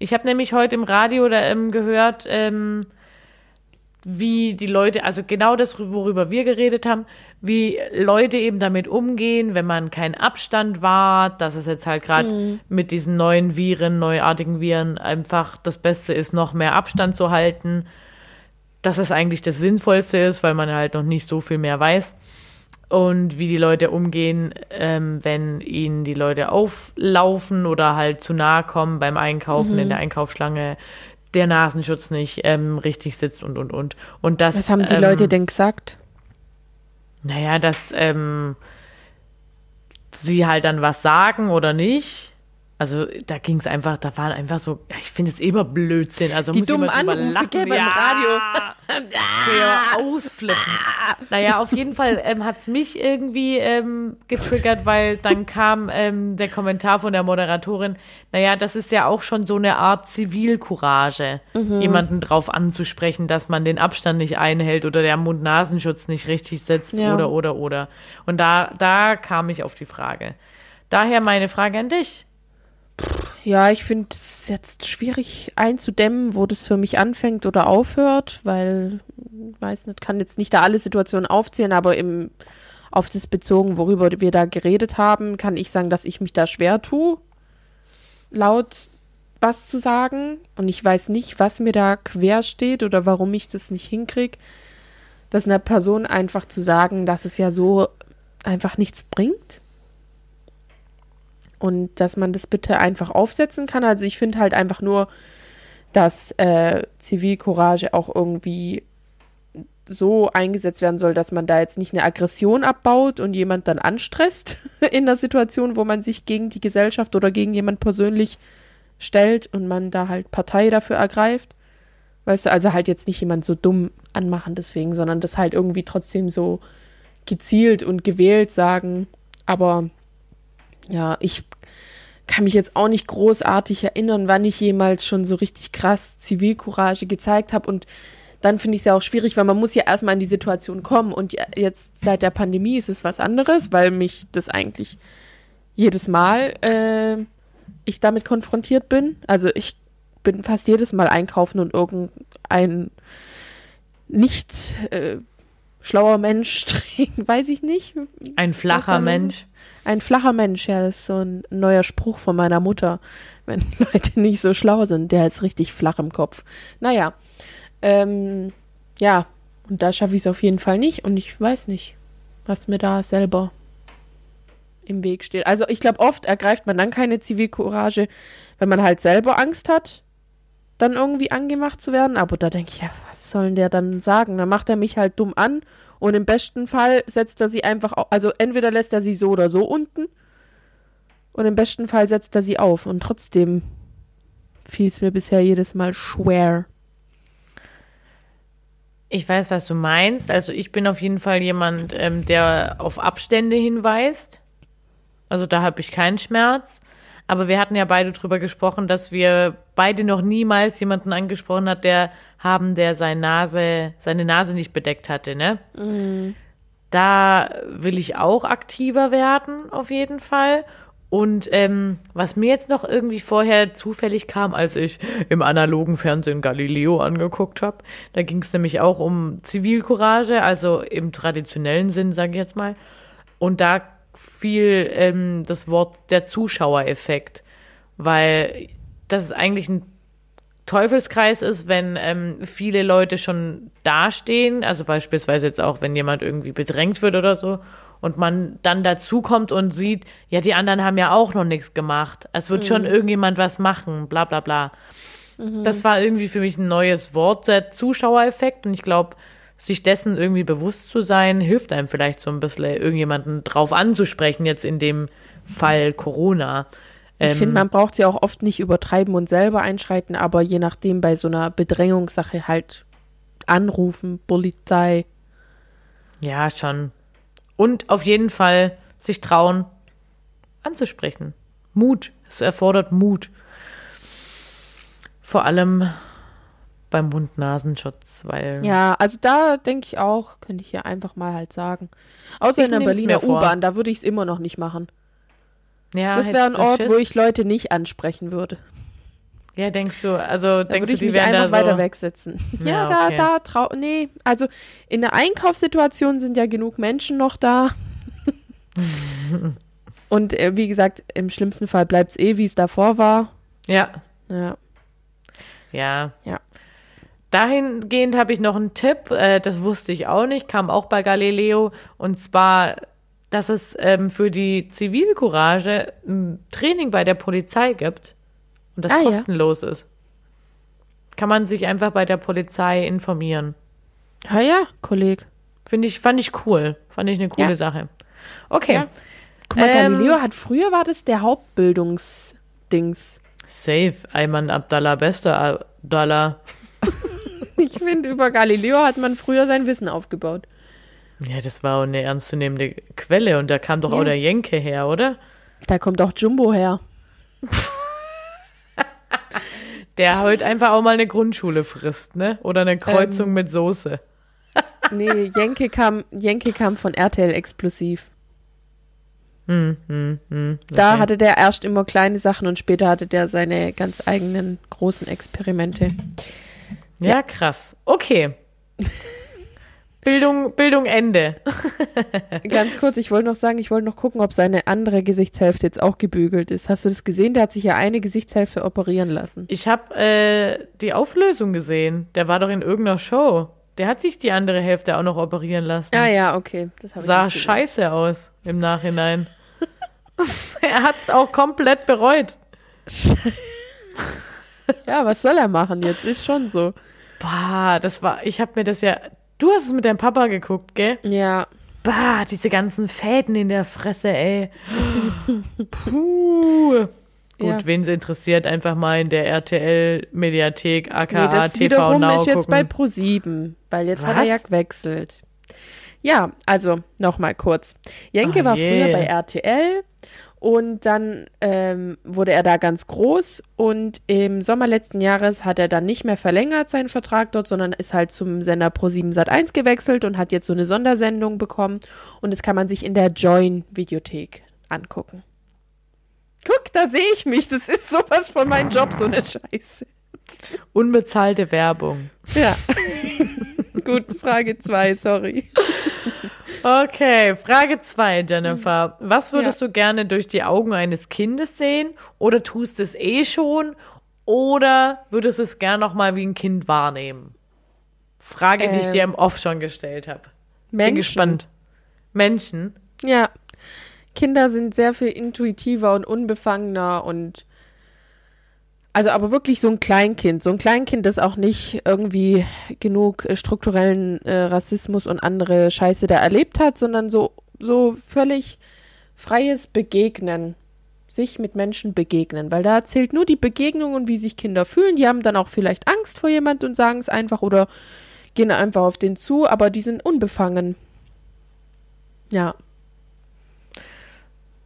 Ich habe nämlich heute im Radio da, ähm, gehört, ähm, wie die Leute, also genau das, worüber wir geredet haben, wie Leute eben damit umgehen, wenn man keinen Abstand wahrt, dass es jetzt halt gerade mit diesen neuen Viren, neuartigen Viren einfach das Beste ist, noch mehr Abstand zu halten. Dass es eigentlich das Sinnvollste ist, weil man halt noch nicht so viel mehr weiß. Und wie die Leute umgehen, ähm, wenn ihnen die Leute auflaufen oder halt zu nahe kommen beim Einkaufen in der Einkaufsschlange, der Nasenschutz nicht ähm, richtig sitzt und und und. Und das. Was haben die ähm, Leute denn gesagt? Naja, dass ähm, sie halt dann was sagen oder nicht. Also da ging es einfach, da waren einfach so, ich finde es immer Blödsinn. Also Die muss dummen Anrufe, lachen. beim ja. Radio. Ja, ausflippen. Naja, auf jeden Fall ähm, hat es mich irgendwie ähm, getriggert, weil dann kam ähm, der Kommentar von der Moderatorin, naja, das ist ja auch schon so eine Art Zivilcourage, Mhm. jemanden drauf anzusprechen, dass man den Abstand nicht einhält oder der Mund-Nasenschutz nicht richtig setzt Ja. oder, oder, oder. Und da, da kam ich auf die Frage. Daher meine Frage an dich. Ja, ich finde es jetzt schwierig einzudämmen, wo das für mich anfängt oder aufhört, weil, weiß nicht, kann jetzt nicht da alle Situationen aufzählen, aber im, auf das bezogen, worüber wir da geredet haben, kann ich sagen, dass ich mich da schwer tue, laut was zu sagen. Und ich weiß nicht, was mir da quer steht oder warum ich das nicht hinkriege, das einer Person einfach zu sagen, dass es ja so einfach nichts bringt. Und dass man das bitte einfach aufsetzen kann. Also ich finde halt einfach nur, dass äh, Zivilcourage auch irgendwie so eingesetzt werden soll, dass man da jetzt nicht eine Aggression abbaut und jemand dann anstresst in der Situation, wo man sich gegen die Gesellschaft oder gegen jemand persönlich stellt und man da halt Partei dafür ergreift. Weißt du, also halt jetzt nicht jemand so dumm anmachen deswegen, sondern das halt irgendwie trotzdem so gezielt und gewählt sagen. Aber ja, ich kann mich jetzt auch nicht großartig erinnern, wann ich jemals schon so richtig krass Zivilcourage gezeigt habe. Und dann finde ich es ja auch schwierig, weil man muss ja erstmal in die Situation kommen. Und jetzt seit der Pandemie ist es was anderes, weil mich das eigentlich jedes Mal äh, ich damit konfrontiert bin. Also ich bin fast jedes Mal einkaufen und irgendein nicht äh, schlauer Mensch trinkt, weiß ich nicht, Ein flacher Mensch. ein flacher Mensch, ja, das ist so ein neuer Spruch von meiner Mutter. Wenn Leute nicht so schlau sind, der ist richtig flach im Kopf. Naja, ähm, ja, Und da schaffe ich es auf jeden Fall nicht und ich weiß nicht, was mir da selber im Weg steht. Also ich glaube, oft ergreift man dann keine Zivilcourage, wenn man halt selber Angst hat, dann irgendwie angemacht zu werden. Aber da denke ich, ja, was soll denn der dann sagen? Dann macht er mich halt dumm an und im besten Fall setzt er sie einfach, au- also entweder lässt er sie so oder so unten und im besten Fall setzt er sie auf. Und trotzdem fiel es mir bisher jedes Mal schwer. Ich weiß, was du meinst. Also ich bin auf jeden Fall jemand, ähm, der auf Abstände hinweist. Also da habe ich keinen Schmerz. Aber wir hatten ja beide drüber gesprochen, dass wir beide noch niemals jemanden angesprochen hat, der haben, der seine Nase, seine Nase nicht bedeckt hatte, ne? Da will ich auch aktiver werden, auf jeden Fall. Und ähm, was mir jetzt noch irgendwie vorher zufällig kam, als ich im analogen Fernsehen Galileo angeguckt habe, da ging es nämlich auch um Zivilcourage, also im traditionellen Sinn, sage ich jetzt mal. Und da fiel ähm, das Wort der Zuschauereffekt, weil das eigentlich ein Teufelskreis ist, wenn ähm, viele Leute schon dastehen, also beispielsweise jetzt auch, wenn jemand irgendwie bedrängt wird oder so, und man dann dazukommt und sieht, ja, die anderen haben ja auch noch nichts gemacht. Es wird schon irgendjemand was machen, bla bla bla. Das war irgendwie für mich ein neues Wort, der Zuschauereffekt. Und ich glaube, sich dessen irgendwie bewusst zu sein, hilft einem vielleicht so ein bisschen, irgendjemanden drauf anzusprechen, jetzt in dem Fall Corona. Ich Ähm, finde, man braucht sie auch oft nicht übertreiben und selber einschreiten, aber je nachdem bei so einer Bedrängungssache halt anrufen, Polizei. Ja, schon. Und auf jeden Fall sich trauen, anzusprechen. Mut. Es erfordert Mut. Vor allem beim Mund-Nasenschutz, weil. Ja, also da denke ich auch, könnte ich hier einfach mal halt sagen. Außer Ich in der Berliner. U-Bahn, da würde ich es immer noch nicht machen. ja Das wäre ein Ort, Schiss? wo ich Leute nicht ansprechen würde. Ja, denkst du, also Da denkst du, ich die mich wären einfach da so. weiter wegsetzen. Ja, Ja, da, okay. da trau. Nee, also in der Einkaufssituation sind ja genug Menschen noch da. Und äh, wie gesagt, im schlimmsten Fall bleibt es eh, wie es davor war. Ja, Ja. ja. Ja. Dahingehend habe ich noch einen Tipp, äh, das wusste ich auch nicht, kam auch bei Galileo, und zwar, dass es ähm, für die Zivilcourage ein Training bei der Polizei gibt und das Ah, ja. kostenlos ist. Kann man sich einfach bei der Polizei informieren. Ja, ja, Kollege. Finde ich, fand ich cool. Fand ich eine coole Ja. Sache. Okay. Ja. Guck mal, Ähm, Galileo hat früher war das der Hauptbildungsdings. Safe. Ayman Abdallah, bester Abdallah. Ich finde, über Galileo hat man früher sein Wissen aufgebaut. Ja, das war eine ernstzunehmende Quelle und da kam doch Ja. auch der Jenke her, oder? Da kommt auch Jumbo her. Der heute einfach auch mal eine Grundschule frisst, ne? Oder eine Kreuzung Ähm. mit Soße. Nee, Jenke kam, Jenke kam von RTL Explosiv. Hm, hm, hm. Da okay. hatte der erst immer kleine Sachen und später hatte der seine ganz eigenen großen Experimente. Ja, krass. Okay. Bildung, Bildung Ende. Ganz kurz, ich wollte noch sagen, ich wollte noch gucken, ob seine andere Gesichtshälfte jetzt auch gebügelt ist. Hast du das gesehen? Der hat sich ja eine Gesichtshälfte operieren lassen. Ich habe äh, die Auflösung gesehen. Der war doch in irgendeiner Show. Der hat sich die andere Hälfte auch noch operieren lassen. Ah ja, okay. Das ich Sah scheiße aus im Nachhinein. er hat es auch komplett bereut. Ja, was soll er machen jetzt? Ist schon so. Bah, das war, ich habe mir das ja, du hast es mit deinem Papa geguckt, gell? Ja, Bah, diese ganzen Fäden in der Fresse, ey. Puh. Gut, Ja. wen es interessiert, einfach mal in der RTL-Mediathek, aka nee, das TV wiederum Now ist jetzt bei gucken. Pro7, weil jetzt hat er Was? ja gewechselt. Ja, also nochmal kurz. Jenke Oh war je. früher bei RTL und dann ähm, wurde er da ganz groß und im Sommer letzten Jahres hat er dann nicht mehr verlängert seinen Vertrag dort, sondern ist halt zum Sender Pro7 Sat1 gewechselt und hat jetzt so eine Sondersendung bekommen und das kann man sich in der Join Videothek angucken. Guck, da sehe ich mich. Das ist sowas von meinem Job, so eine Scheiße. Unbezahlte Werbung. Ja. Gut, Frage zwei, sorry. Okay, Frage zwei, Jennifer. Was würdest du gerne durch die Augen eines Kindes sehen? Oder tust es eh schon? Oder würdest es gern noch mal wie ein Kind wahrnehmen? Frage, die ich Ähm, dir im Off schon gestellt habe. Bin Menschen. gespannt. Menschen. Ja. Kinder sind sehr viel intuitiver und unbefangener und also aber wirklich so ein Kleinkind. So ein Kleinkind, das auch nicht irgendwie genug äh, strukturellen äh, Rassismus und andere Scheiße da erlebt hat, sondern so, so völlig freies Begegnen. Sich mit Menschen begegnen, weil da zählt nur die Begegnung und wie sich Kinder fühlen. Die haben dann auch vielleicht Angst vor jemand und sagen es einfach oder gehen einfach auf den zu, aber die sind unbefangen. Ja.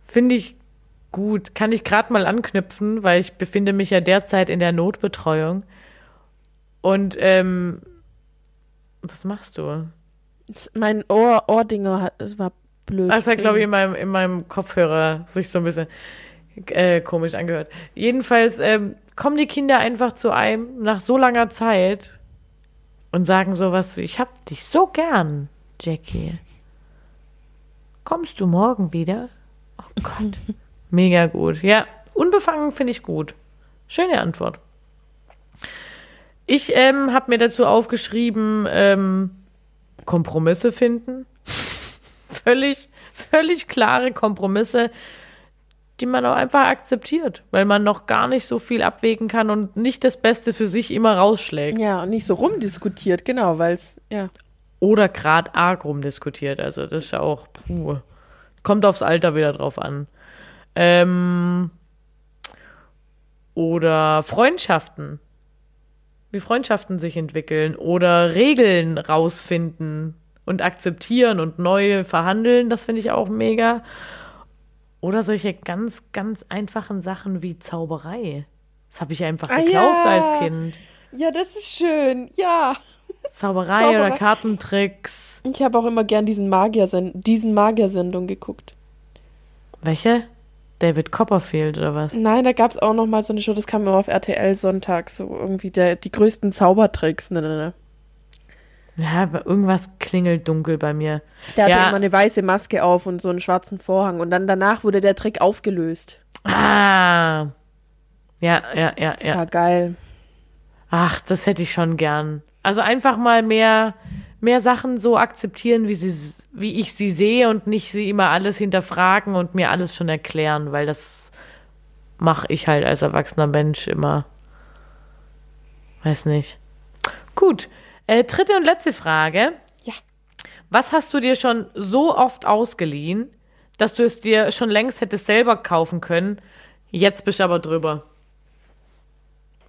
Finde ich gut. Kann ich gerade mal anknüpfen, weil ich befinde mich ja derzeit in der Notbetreuung. Und ähm, was machst du? Mein Ohr, Ohrdinger, hat, das war blöd. Das hat, glaube ich, in meinem, in meinem Kopfhörer sich so ein bisschen äh, komisch angehört. Jedenfalls ähm, kommen die Kinder einfach zu einem nach so langer Zeit und sagen sowas wie, ich hab dich so gern, Jackie. Kommst du morgen wieder? Oh Gott. Mega gut. Ja, unbefangen finde ich gut. Schöne Antwort. Ich ähm, habe mir dazu aufgeschrieben, ähm, Kompromisse finden. völlig, völlig klare Kompromisse, die man auch einfach akzeptiert, weil man noch gar nicht so viel abwägen kann und nicht das Beste für sich immer rausschlägt. Ja, und nicht so rumdiskutiert, genau, weil es, ja. Oder gerade arg rumdiskutiert. Also das ist ja auch, puh, kommt aufs Alter wieder drauf an. Ähm, oder Freundschaften. Wie Freundschaften sich entwickeln. Oder Regeln rausfinden und akzeptieren und neu verhandeln. Das finde ich auch mega. Oder solche ganz, ganz einfachen Sachen wie Zauberei. Das habe ich einfach Ah, geglaubt ja. als Kind. Ja, das ist schön, ja. Zauberei, Zauberei. oder Kartentricks. Ich habe auch immer gern diesen Magier diesen Magier-Sendung geguckt. Welche? David Copperfield oder was? Nein, da gab es auch noch mal so eine Show, das kam immer auf RTL sonntags, so irgendwie der, die größten Zaubertricks. Ne, ne, ne. Ja, aber irgendwas klingelt dunkel bei mir. Der hatte Ja. immer eine weiße Maske auf und so einen schwarzen Vorhang und dann danach wurde der Trick aufgelöst. Ah. Ja, ja, ja, Das ja. war geil. Ach, das hätte ich schon gern. Also einfach mal mehr, mehr Sachen so akzeptieren, wie, sie, wie ich sie sehe und nicht sie immer alles hinterfragen und mir alles schon erklären, weil das mache ich halt als erwachsener Mensch immer. Weiß nicht. Gut. Äh, dritte und letzte Frage. Ja. Was hast du dir schon so oft ausgeliehen, dass du es dir schon längst hättest selber kaufen können? Jetzt bist du aber drüber.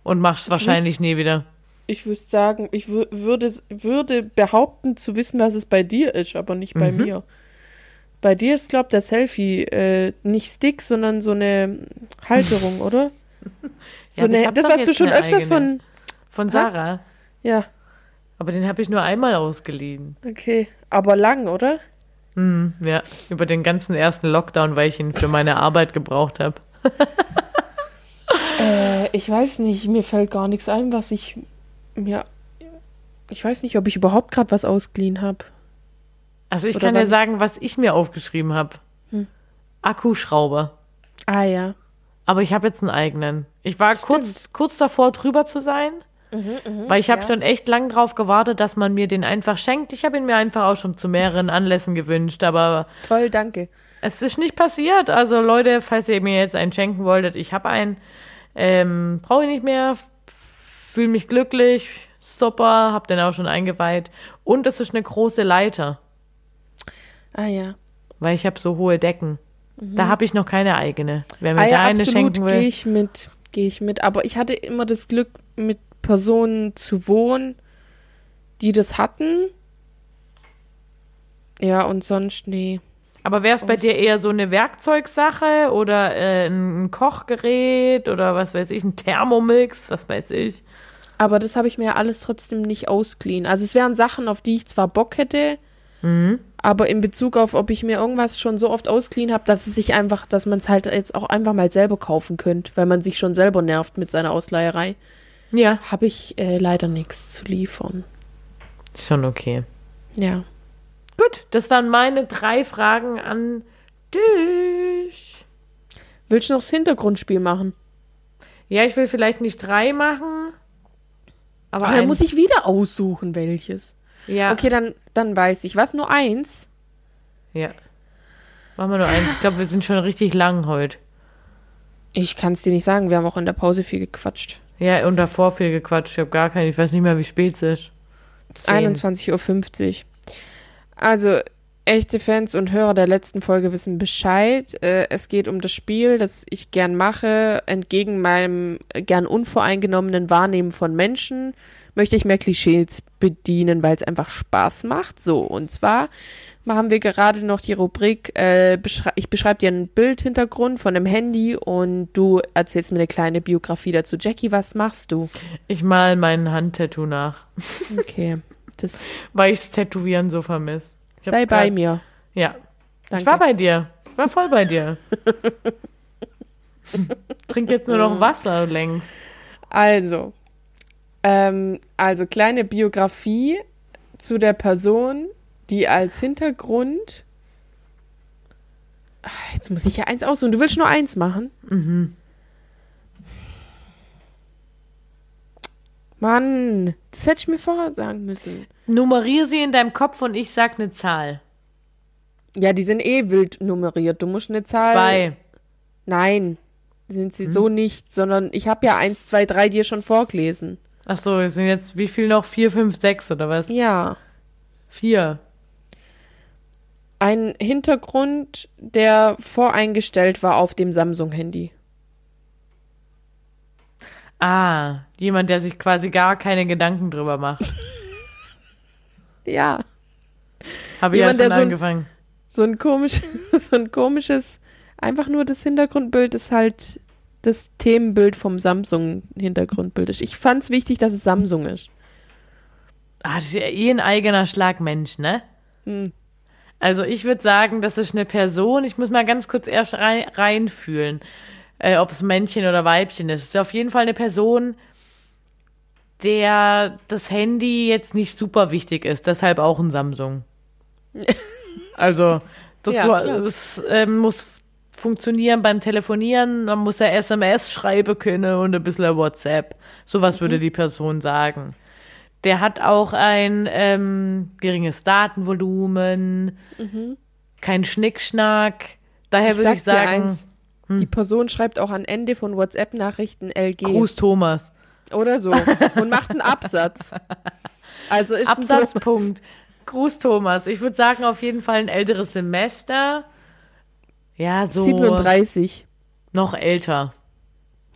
Und machst es wahrscheinlich nie wieder. Ich wüsste sagen, ich wür würde, würde behaupten zu wissen, was es bei dir ist, aber nicht bei Mhm. mir. Bei dir ist, glaube der Selfie äh, nicht Stick, sondern so eine Halterung, oder? So Ja, ich eine, das, was du schon öfters eigene. von. Von Sarah. Ja, Aber den habe ich nur einmal ausgeliehen. okay. Aber lang, oder? Hm, ja, über den ganzen ersten Lockdown, weil ich ihn für meine Arbeit gebraucht habe. Äh, ich weiß nicht, mir fällt gar nichts ein, was ich mir. Ich weiß nicht, ob ich überhaupt gerade was ausgeliehen habe. Also ich Oder kann dir wann- sagen, was ich mir aufgeschrieben habe. Hm. Akkuschrauber. Ah ja. Aber ich habe jetzt einen eigenen. Ich war kurz, kurz davor, drüber zu sein, weil ich habe ja. schon echt lang drauf gewartet, dass man mir den einfach schenkt. Ich habe ihn mir einfach auch schon zu mehreren Anlässen gewünscht, aber Toll, danke. es ist nicht passiert. Also Leute, falls ihr mir jetzt einen schenken wolltet, ich habe einen. Ähm, Brauche ich nicht mehr. Fühle mich glücklich. Super, hab den auch schon eingeweiht. Und es ist eine große Leiter, Ah ja. weil ich habe so hohe Decken. Da habe ich noch keine eigene. Wer mir Ah da ja, eine absolut, schenken gehe will. ich mit. Gehe ich mit. Aber ich hatte immer das Glück, mit Personen zu wohnen, die das hatten. Ja, und sonst, nee. Aber wäre es bei dir eher so eine Werkzeugsache oder äh, ein Kochgerät oder was weiß ich, ein Thermomix, was weiß ich. Aber das habe ich mir ja alles trotzdem nicht ausgeliehen. Also es wären Sachen, auf die ich zwar Bock hätte, Mhm. aber in Bezug auf, ob ich mir irgendwas schon so oft ausgeliehen habe, dass es sich einfach, dass man es halt jetzt auch einfach mal selber kaufen könnte, weil man sich schon selber nervt mit seiner Ausleiherei, Ja, habe ich äh, leider nichts zu liefern. ist schon okay. Ja. Gut, das waren meine drei Fragen an dich. Willst du noch das Hintergrundspiel machen? Ja, ich will vielleicht nicht drei machen. Aber Aber dann muss ich wieder aussuchen, welches. Ja. Okay, dann, dann weiß ich. Was, nur eins? Ja. Machen wir nur eins. Ich glaube, wir sind schon richtig lang heute. Ich kann es dir nicht sagen. Wir haben auch in der Pause viel gequatscht. Ja, und davor viel gequatscht. Ich habe gar keine. Ich weiß nicht mehr, wie spät es ist. Zehn. 21.50 Uhr. Also, echte Fans und Hörer der letzten Folge wissen Bescheid. Äh, es geht um das Spiel, das ich gern mache. Entgegen meinem gern unvoreingenommenen Wahrnehmen von Menschen möchte ich mehr Klischees bedienen, weil es einfach Spaß macht. So, und zwar machen wir gerade noch die Rubrik, äh, beschrei ich beschreibe dir einen Bildhintergrund von einem Handy und du erzählst mir eine kleine Biografie dazu. Jackie, was machst du? Ich mal mein Handtattoo nach, Okay, das weil ich das Tätowieren so vermisse. Ich sei bei mir. Ja. Danke. Ich war bei dir. Ich war voll bei dir. Trink jetzt nur noch Wasser längst. Also, ähm, also kleine Biografie zu der Person, die als Hintergrund. Ah, Jetzt muss ich ja eins aussuchen. Du willst nur eins machen? Mhm. Mann, das hätte ich mir vorher sagen müssen. Nummerier sie in deinem Kopf und ich sag eine Zahl. Ja, die sind eh wild nummeriert. Du musst eine Zahl. Zwei. Nein, sind sie so nicht, sondern ich habe ja eins, zwei, drei dir schon vorgelesen. Ach so, sind jetzt wie viel noch? Vier, fünf, sechs oder was? Ja. Vier. Ein Hintergrund, der voreingestellt war auf dem Samsung-Handy. Ah, jemand, der sich quasi gar keine Gedanken drüber macht. Ja. Habe ich ja Jemand, schon der so ein- angefangen. So ein komisch, so ein komisches, einfach nur das Hintergrundbild ist halt das Themenbild vom Samsung-Hintergrundbild ist. Ich fand's wichtig, dass es Samsung ist. Ah, das ist ja eh ein eigener Schlag Mensch, ne? Hm. Also ich würde sagen, das ist eine Person, ich muss mal ganz kurz erst rein, reinfühlen, äh, ob es Männchen oder Weibchen ist. Es ist auf jeden Fall eine Person, der das Handy jetzt nicht super wichtig ist, deshalb auch ein Samsung. Also, das Ja, klar. es, ähm, muss funktionieren beim Telefonieren, man muss ja SMS schreiben können und ein bisschen WhatsApp. Sowas Mhm. würde die Person sagen. Der hat auch ein ähm, geringes Datenvolumen, kein Schnickschnack. Daher würde ich sag dir sagen, eins, die Person schreibt auch am Ende von WhatsApp-Nachrichten LG Gruß Thomas. oder so und macht einen Absatz. Also ist ein Absatzpunkt. Gruß Thomas. Ich würde sagen, auf jeden Fall ein älteres Semester. Ja, so 37. noch älter.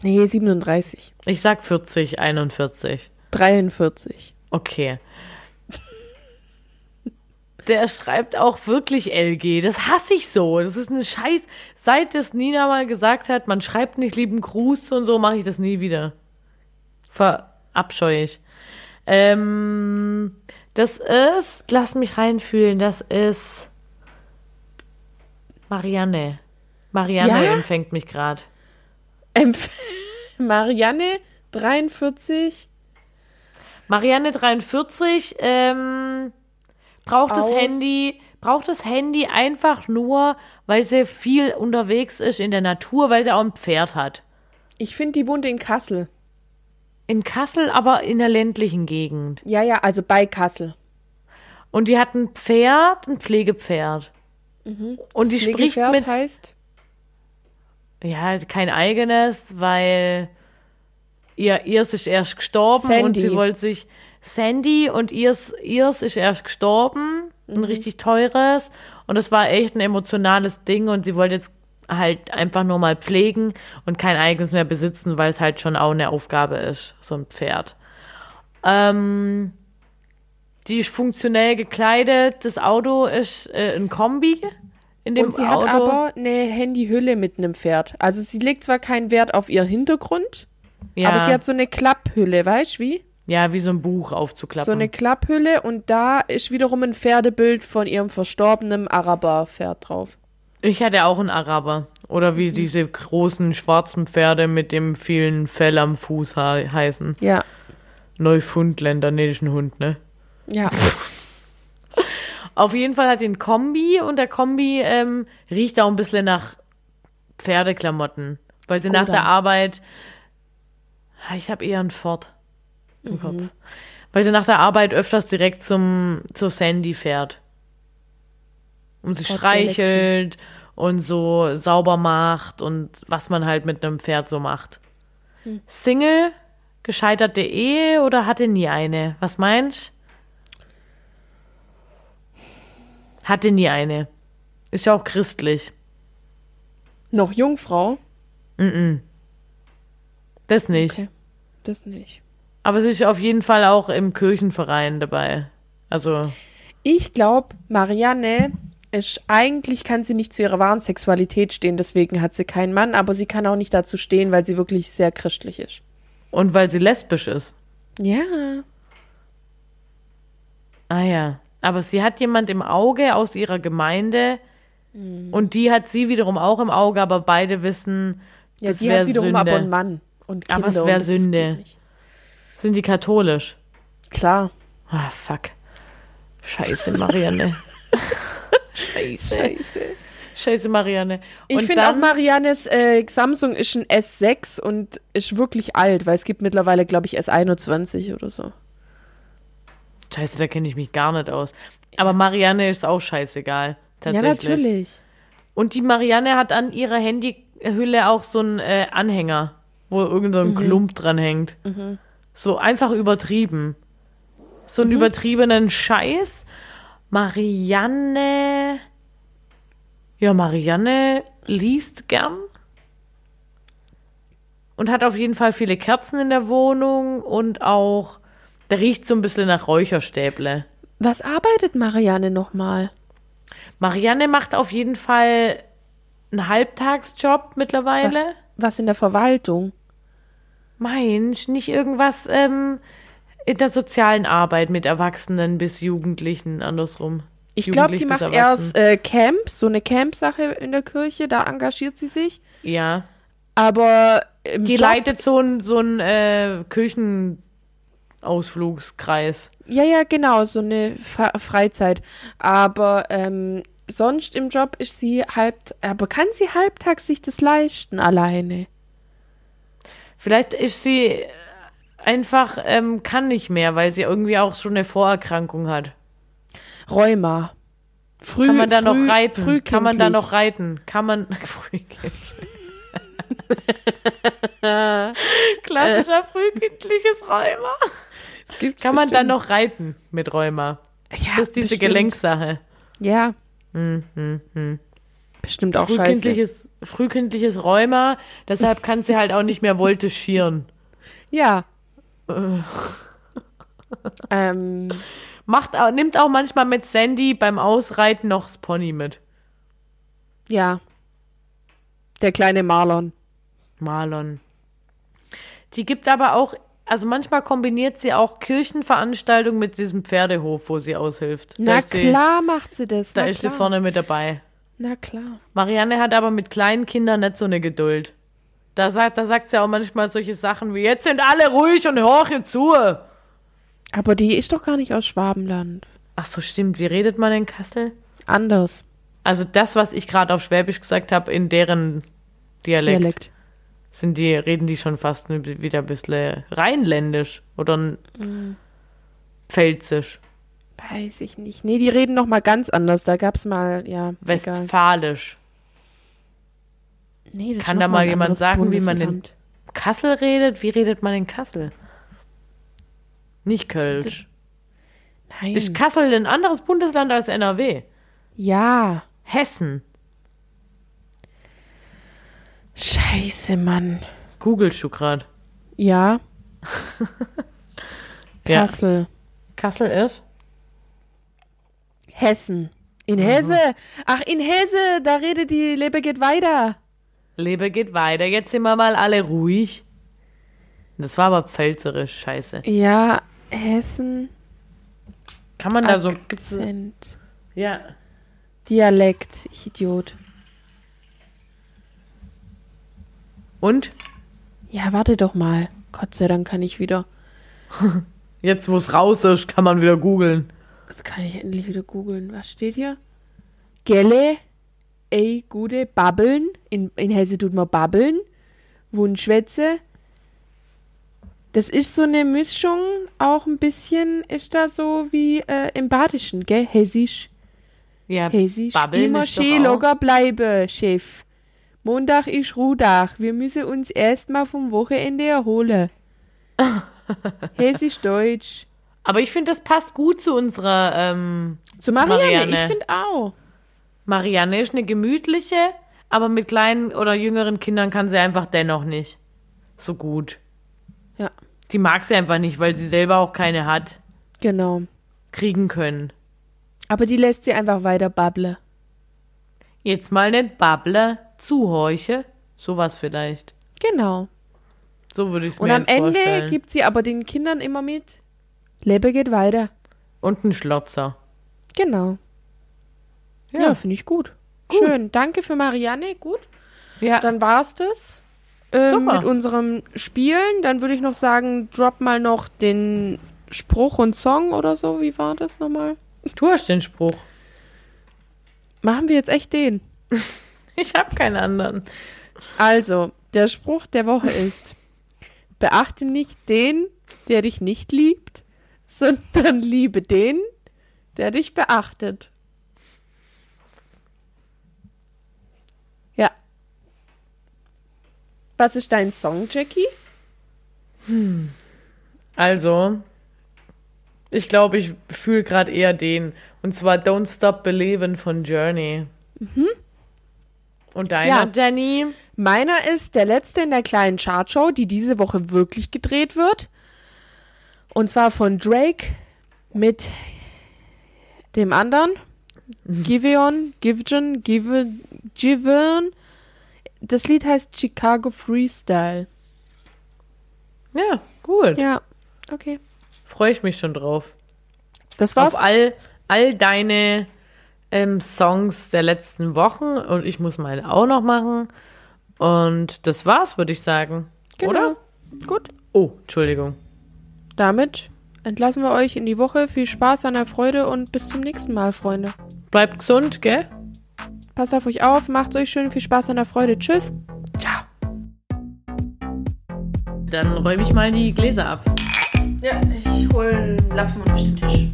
Nee, 37. Ich sag 40, 41. 43. Okay. Der schreibt auch wirklich LG. Das hasse ich so. Das ist eine Scheiß. Seit das Nina mal gesagt hat, man schreibt nicht lieben Gruß und so, mache ich das nie wieder. Verabscheue ich. Ähm, das ist, lass mich reinfühlen, das ist Marianne. Marianne Ja? empfängt mich gerade. Empf Marianne, 43. Marianne 43 ähm, braucht das Handy, braucht das Handy einfach nur, weil sie viel unterwegs ist in der Natur, weil sie auch ein Pferd hat. Ich finde, die wohnt in Kassel. In Kassel, aber in der ländlichen Gegend. Ja, ja, also bei Kassel. Und die hat ein Pferd, ein Pflegepferd. Und die spricht mit, heißt? ja, kein eigenes, weil ihr, ihrs ist erst gestorben und Sandy. sie wollte sich, Sandy und ihrs, ihrs ist erst gestorben, Mhm. ein richtig teures und das war echt ein emotionales Ding und sie wollte jetzt halt einfach nur mal pflegen und kein eigenes mehr besitzen, weil es halt schon auch eine Aufgabe ist, so ein Pferd. Ähm, die ist funktionell gekleidet, das Auto ist äh, ein Kombi. In dem Und sie Auto. hat aber eine Handyhülle mit einem Pferd. Also sie legt zwar keinen Wert auf ihren Hintergrund, ja, aber sie hat so eine Klapphülle, weißt du wie? Ja, wie so ein Buch aufzuklappen. So eine Klapphülle und da ist wiederum ein Pferdebild von ihrem verstorbenen Araber-Pferd drauf. Ich hatte auch einen Araber. Oder wie diese großen schwarzen Pferde mit dem vielen Fell am Fuß he heißen. Ja, Neufundländer, nee, das ist ein Hund, ne? ja. Auf jeden Fall hat die ein Kombi und der Kombi ähm, riecht auch ein bisschen nach Pferdeklamotten. Weil sie nach der Arbeit. Ich habe eher einen Ford. Im Kopf. Weil sie nach der Arbeit öfters direkt zum, zur Sandy fährt. Und sie streichelt und so sauber macht und was man halt mit einem Pferd so macht. Single, gescheiterte Ehe oder hatte nie eine? Was meinst Hatte nie eine. Ist ja auch christlich. Noch Jungfrau? Das nicht. Okay. Das nicht. Aber sie ist auf jeden Fall auch im Kirchenverein dabei. Also, Ich glaube, Marianne ist eigentlich kann sie nicht zu ihrer wahren Sexualität stehen, deswegen hat sie keinen Mann, aber sie kann auch nicht dazu stehen, weil sie wirklich sehr christlich ist. und weil sie lesbisch ist. Ja. Ah ja. Aber sie hat jemand im Auge aus ihrer Gemeinde und die hat sie wiederum auch im Auge, aber beide wissen, Ja, das sie wäre hat wiederum Sünde. aber einen Mann und Kinder. Aber es und wär das Sünde. Sind die katholisch? Klar. Ah, fuck. Scheiße, Marianne. Scheiße. Scheiße. Scheiße, Marianne. Ich Und finde auch Mariannes äh, Samsung ist ein S6 und ist wirklich alt, weil es gibt mittlerweile, glaube ich, S21 oder so. Scheiße, da kenne ich mich gar nicht aus. Aber Marianne ist auch scheißegal. Tatsächlich. Ja, natürlich. Und die Marianne hat an ihrer Handyhülle auch so einen äh, Anhänger, wo irgendein Mhm. Klump dran hängt. So einfach übertrieben. So Mhm. einen übertriebenen Scheiß. Marianne. Ja, Marianne liest gern. Und hat auf jeden Fall viele Kerzen in der Wohnung und auch, der riecht so ein bisschen nach Räucherstäble. Was arbeitet Marianne nochmal? Marianne macht auf jeden Fall einen Halbtagsjob mittlerweile. Was, was in der Verwaltung? Meinst nicht irgendwas ähm, in der sozialen Arbeit mit Erwachsenen bis Jugendlichen, andersrum. Ich glaube, die macht erst äh, Camp, so eine Camp-Sache in der Kirche, da engagiert sie sich. Ja. Aber Die Job, leitet so einen so äh, Kirchenausflugskreis. Ja, ja, genau, so eine Fa Freizeit. Aber ähm, sonst im Job ist sie halb, aber kann sie halbtags sich das leisten alleine? Vielleicht ist sie einfach, ähm, kann nicht mehr, weil sie irgendwie auch schon eine Vorerkrankung hat. Rheuma. Früh, Kann man da noch früh- reiten? Kann man da noch reiten? Kann man. Klassischer frühkindliches Rheuma. Das gibt's Kann man da noch reiten mit Rheuma? Ja, Das ist diese bestimmt. Gelenksache. Ja, Hm, hm, hm. Bestimmt auch scheiße. Frühkindliches, frühkindliches Rheuma, deshalb kann sie halt auch nicht mehr voltigieren. Ja. Äh. ähm, Macht, nimmt auch manchmal mit Sandy beim Ausreiten noch das Pony mit. ja. Der kleine Marlon. Marlon. Die gibt aber auch, also manchmal kombiniert sie auch Kirchenveranstaltungen mit diesem Pferdehof, wo sie aushilft. Na ist sie- klar macht sie das. Da ist sie klar. vorne mit dabei. Na klar. Marianne hat aber mit kleinen Kindern nicht so eine Geduld. Da sagt, da sagt sie auch manchmal solche Sachen wie, jetzt sind alle ruhig und horchen zu. Aber die ist doch gar nicht aus Schwabenland. Ach so, stimmt. Wie redet man in Kassel? Anders. Also das, was ich gerade auf Schwäbisch gesagt habe, in deren Dialekt, Dialekt. sind die, reden die schon fast wieder ein bisschen rheinländisch oder Mm. pfälzisch, Weiß ich nicht. Nee, die reden noch mal ganz anders. Da gab's mal, ja, egal. westfalisch. Nee, das Kann da mal jemand sagen, wie man in. Kassel redet? Wie redet man in Kassel? Nicht Kölsch. Nein. Ist Kassel ein anderes Bundesland als NRW? ja. Hessen. Scheiße, Mann. Googlest du gerade? Ja, Ja. Kassel. Kassel ist? Hessen. In Hesse. Ach, in Hesse, da redet die Lebe geht weiter. Lebe geht weiter. Jetzt sind wir mal alle ruhig. Das war aber pfälzerisch, scheiße. Ja, Hessen. Kann man da so. Akzent. Ja. Dialekt, ich Idiot. Und? Ja, warte doch mal. Gott sei Dank kann ich wieder. Jetzt, wo es raus ist, kann man wieder googeln. Jetzt kann ich endlich wieder googeln. Was steht hier? Gelle, ey, gute, babbeln. In, in Hesse tut man babbeln. Wunschwätze. Das ist so eine Mischung, auch ein bisschen ist da so wie äh, im Badischen, gell? Hessisch. Ja, Hessisch. babbeln Immer ist schön locker bleiben, Chef. Montag ist Ruhetag. Wir müssen uns erstmal vom Wochenende erholen. Hessisch-Deutsch. Aber ich finde, das passt gut zu unserer ähm, Zu Marianne, Marianne. ich finde auch. Marianne. Ist eine gemütliche, aber mit kleinen oder jüngeren Kindern kann sie einfach dennoch nicht so gut. Ja, Die mag sie einfach nicht, weil sie selber auch keine hat genau. kriegen können. Aber die lässt sie einfach weiter babble. Jetzt mal nicht babble, zuhorche, sowas vielleicht. Genau. So würde ich es Und mir am jetzt Ende vorstellen. gibt sie aber den Kindern immer mit. Lebe geht weiter. Und ein Schlotzer. Genau. Ja, finde ich gut. Schön. Danke für Marianne. Gut. Ja. Dann war's das. Ähm, mit unserem Spielen. Dann würde ich noch sagen, drop mal noch den Spruch und Song oder so. Wie war das nochmal? du hast den Spruch. Machen wir jetzt echt den. Ich habe keinen anderen. Also, der Spruch der Woche ist: Beachte nicht den, der dich nicht liebt, sondern liebe den, der dich beachtet. Ja. Was ist dein Song, Jackie? Also, ich glaube, ich fühle gerade eher den. Und zwar Don't Stop Believin' von Journey. Und deiner, Ja. Jenny? Meiner ist der letzte in der kleinen Chartshow, die diese Woche wirklich gedreht wird. Und zwar von Drake mit dem anderen. Giveon, Giveon, Give, Giveon. Das Lied heißt Chicago Freestyle. Ja, gut. Ja, okay. Freue ich mich schon drauf. Das war's. Auf all, all deine ähm, Songs der letzten Wochen. Und ich muss meine auch noch machen. Und das war's, würde ich sagen. Genau. Oder? Gut. Oh, Entschuldigung. Damit entlassen wir euch in die Woche. Viel Spaß an der Freude und bis zum nächsten Mal, Freunde. Bleibt gesund, gell? Passt auf euch auf, macht euch schön viel Spaß an der Freude. Tschüss. Ciao. Dann räume ich mal die Gläser ab. Ja, ich hole einen Lappen und wisch den Tisch.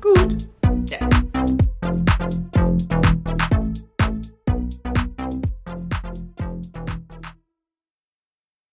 Gut.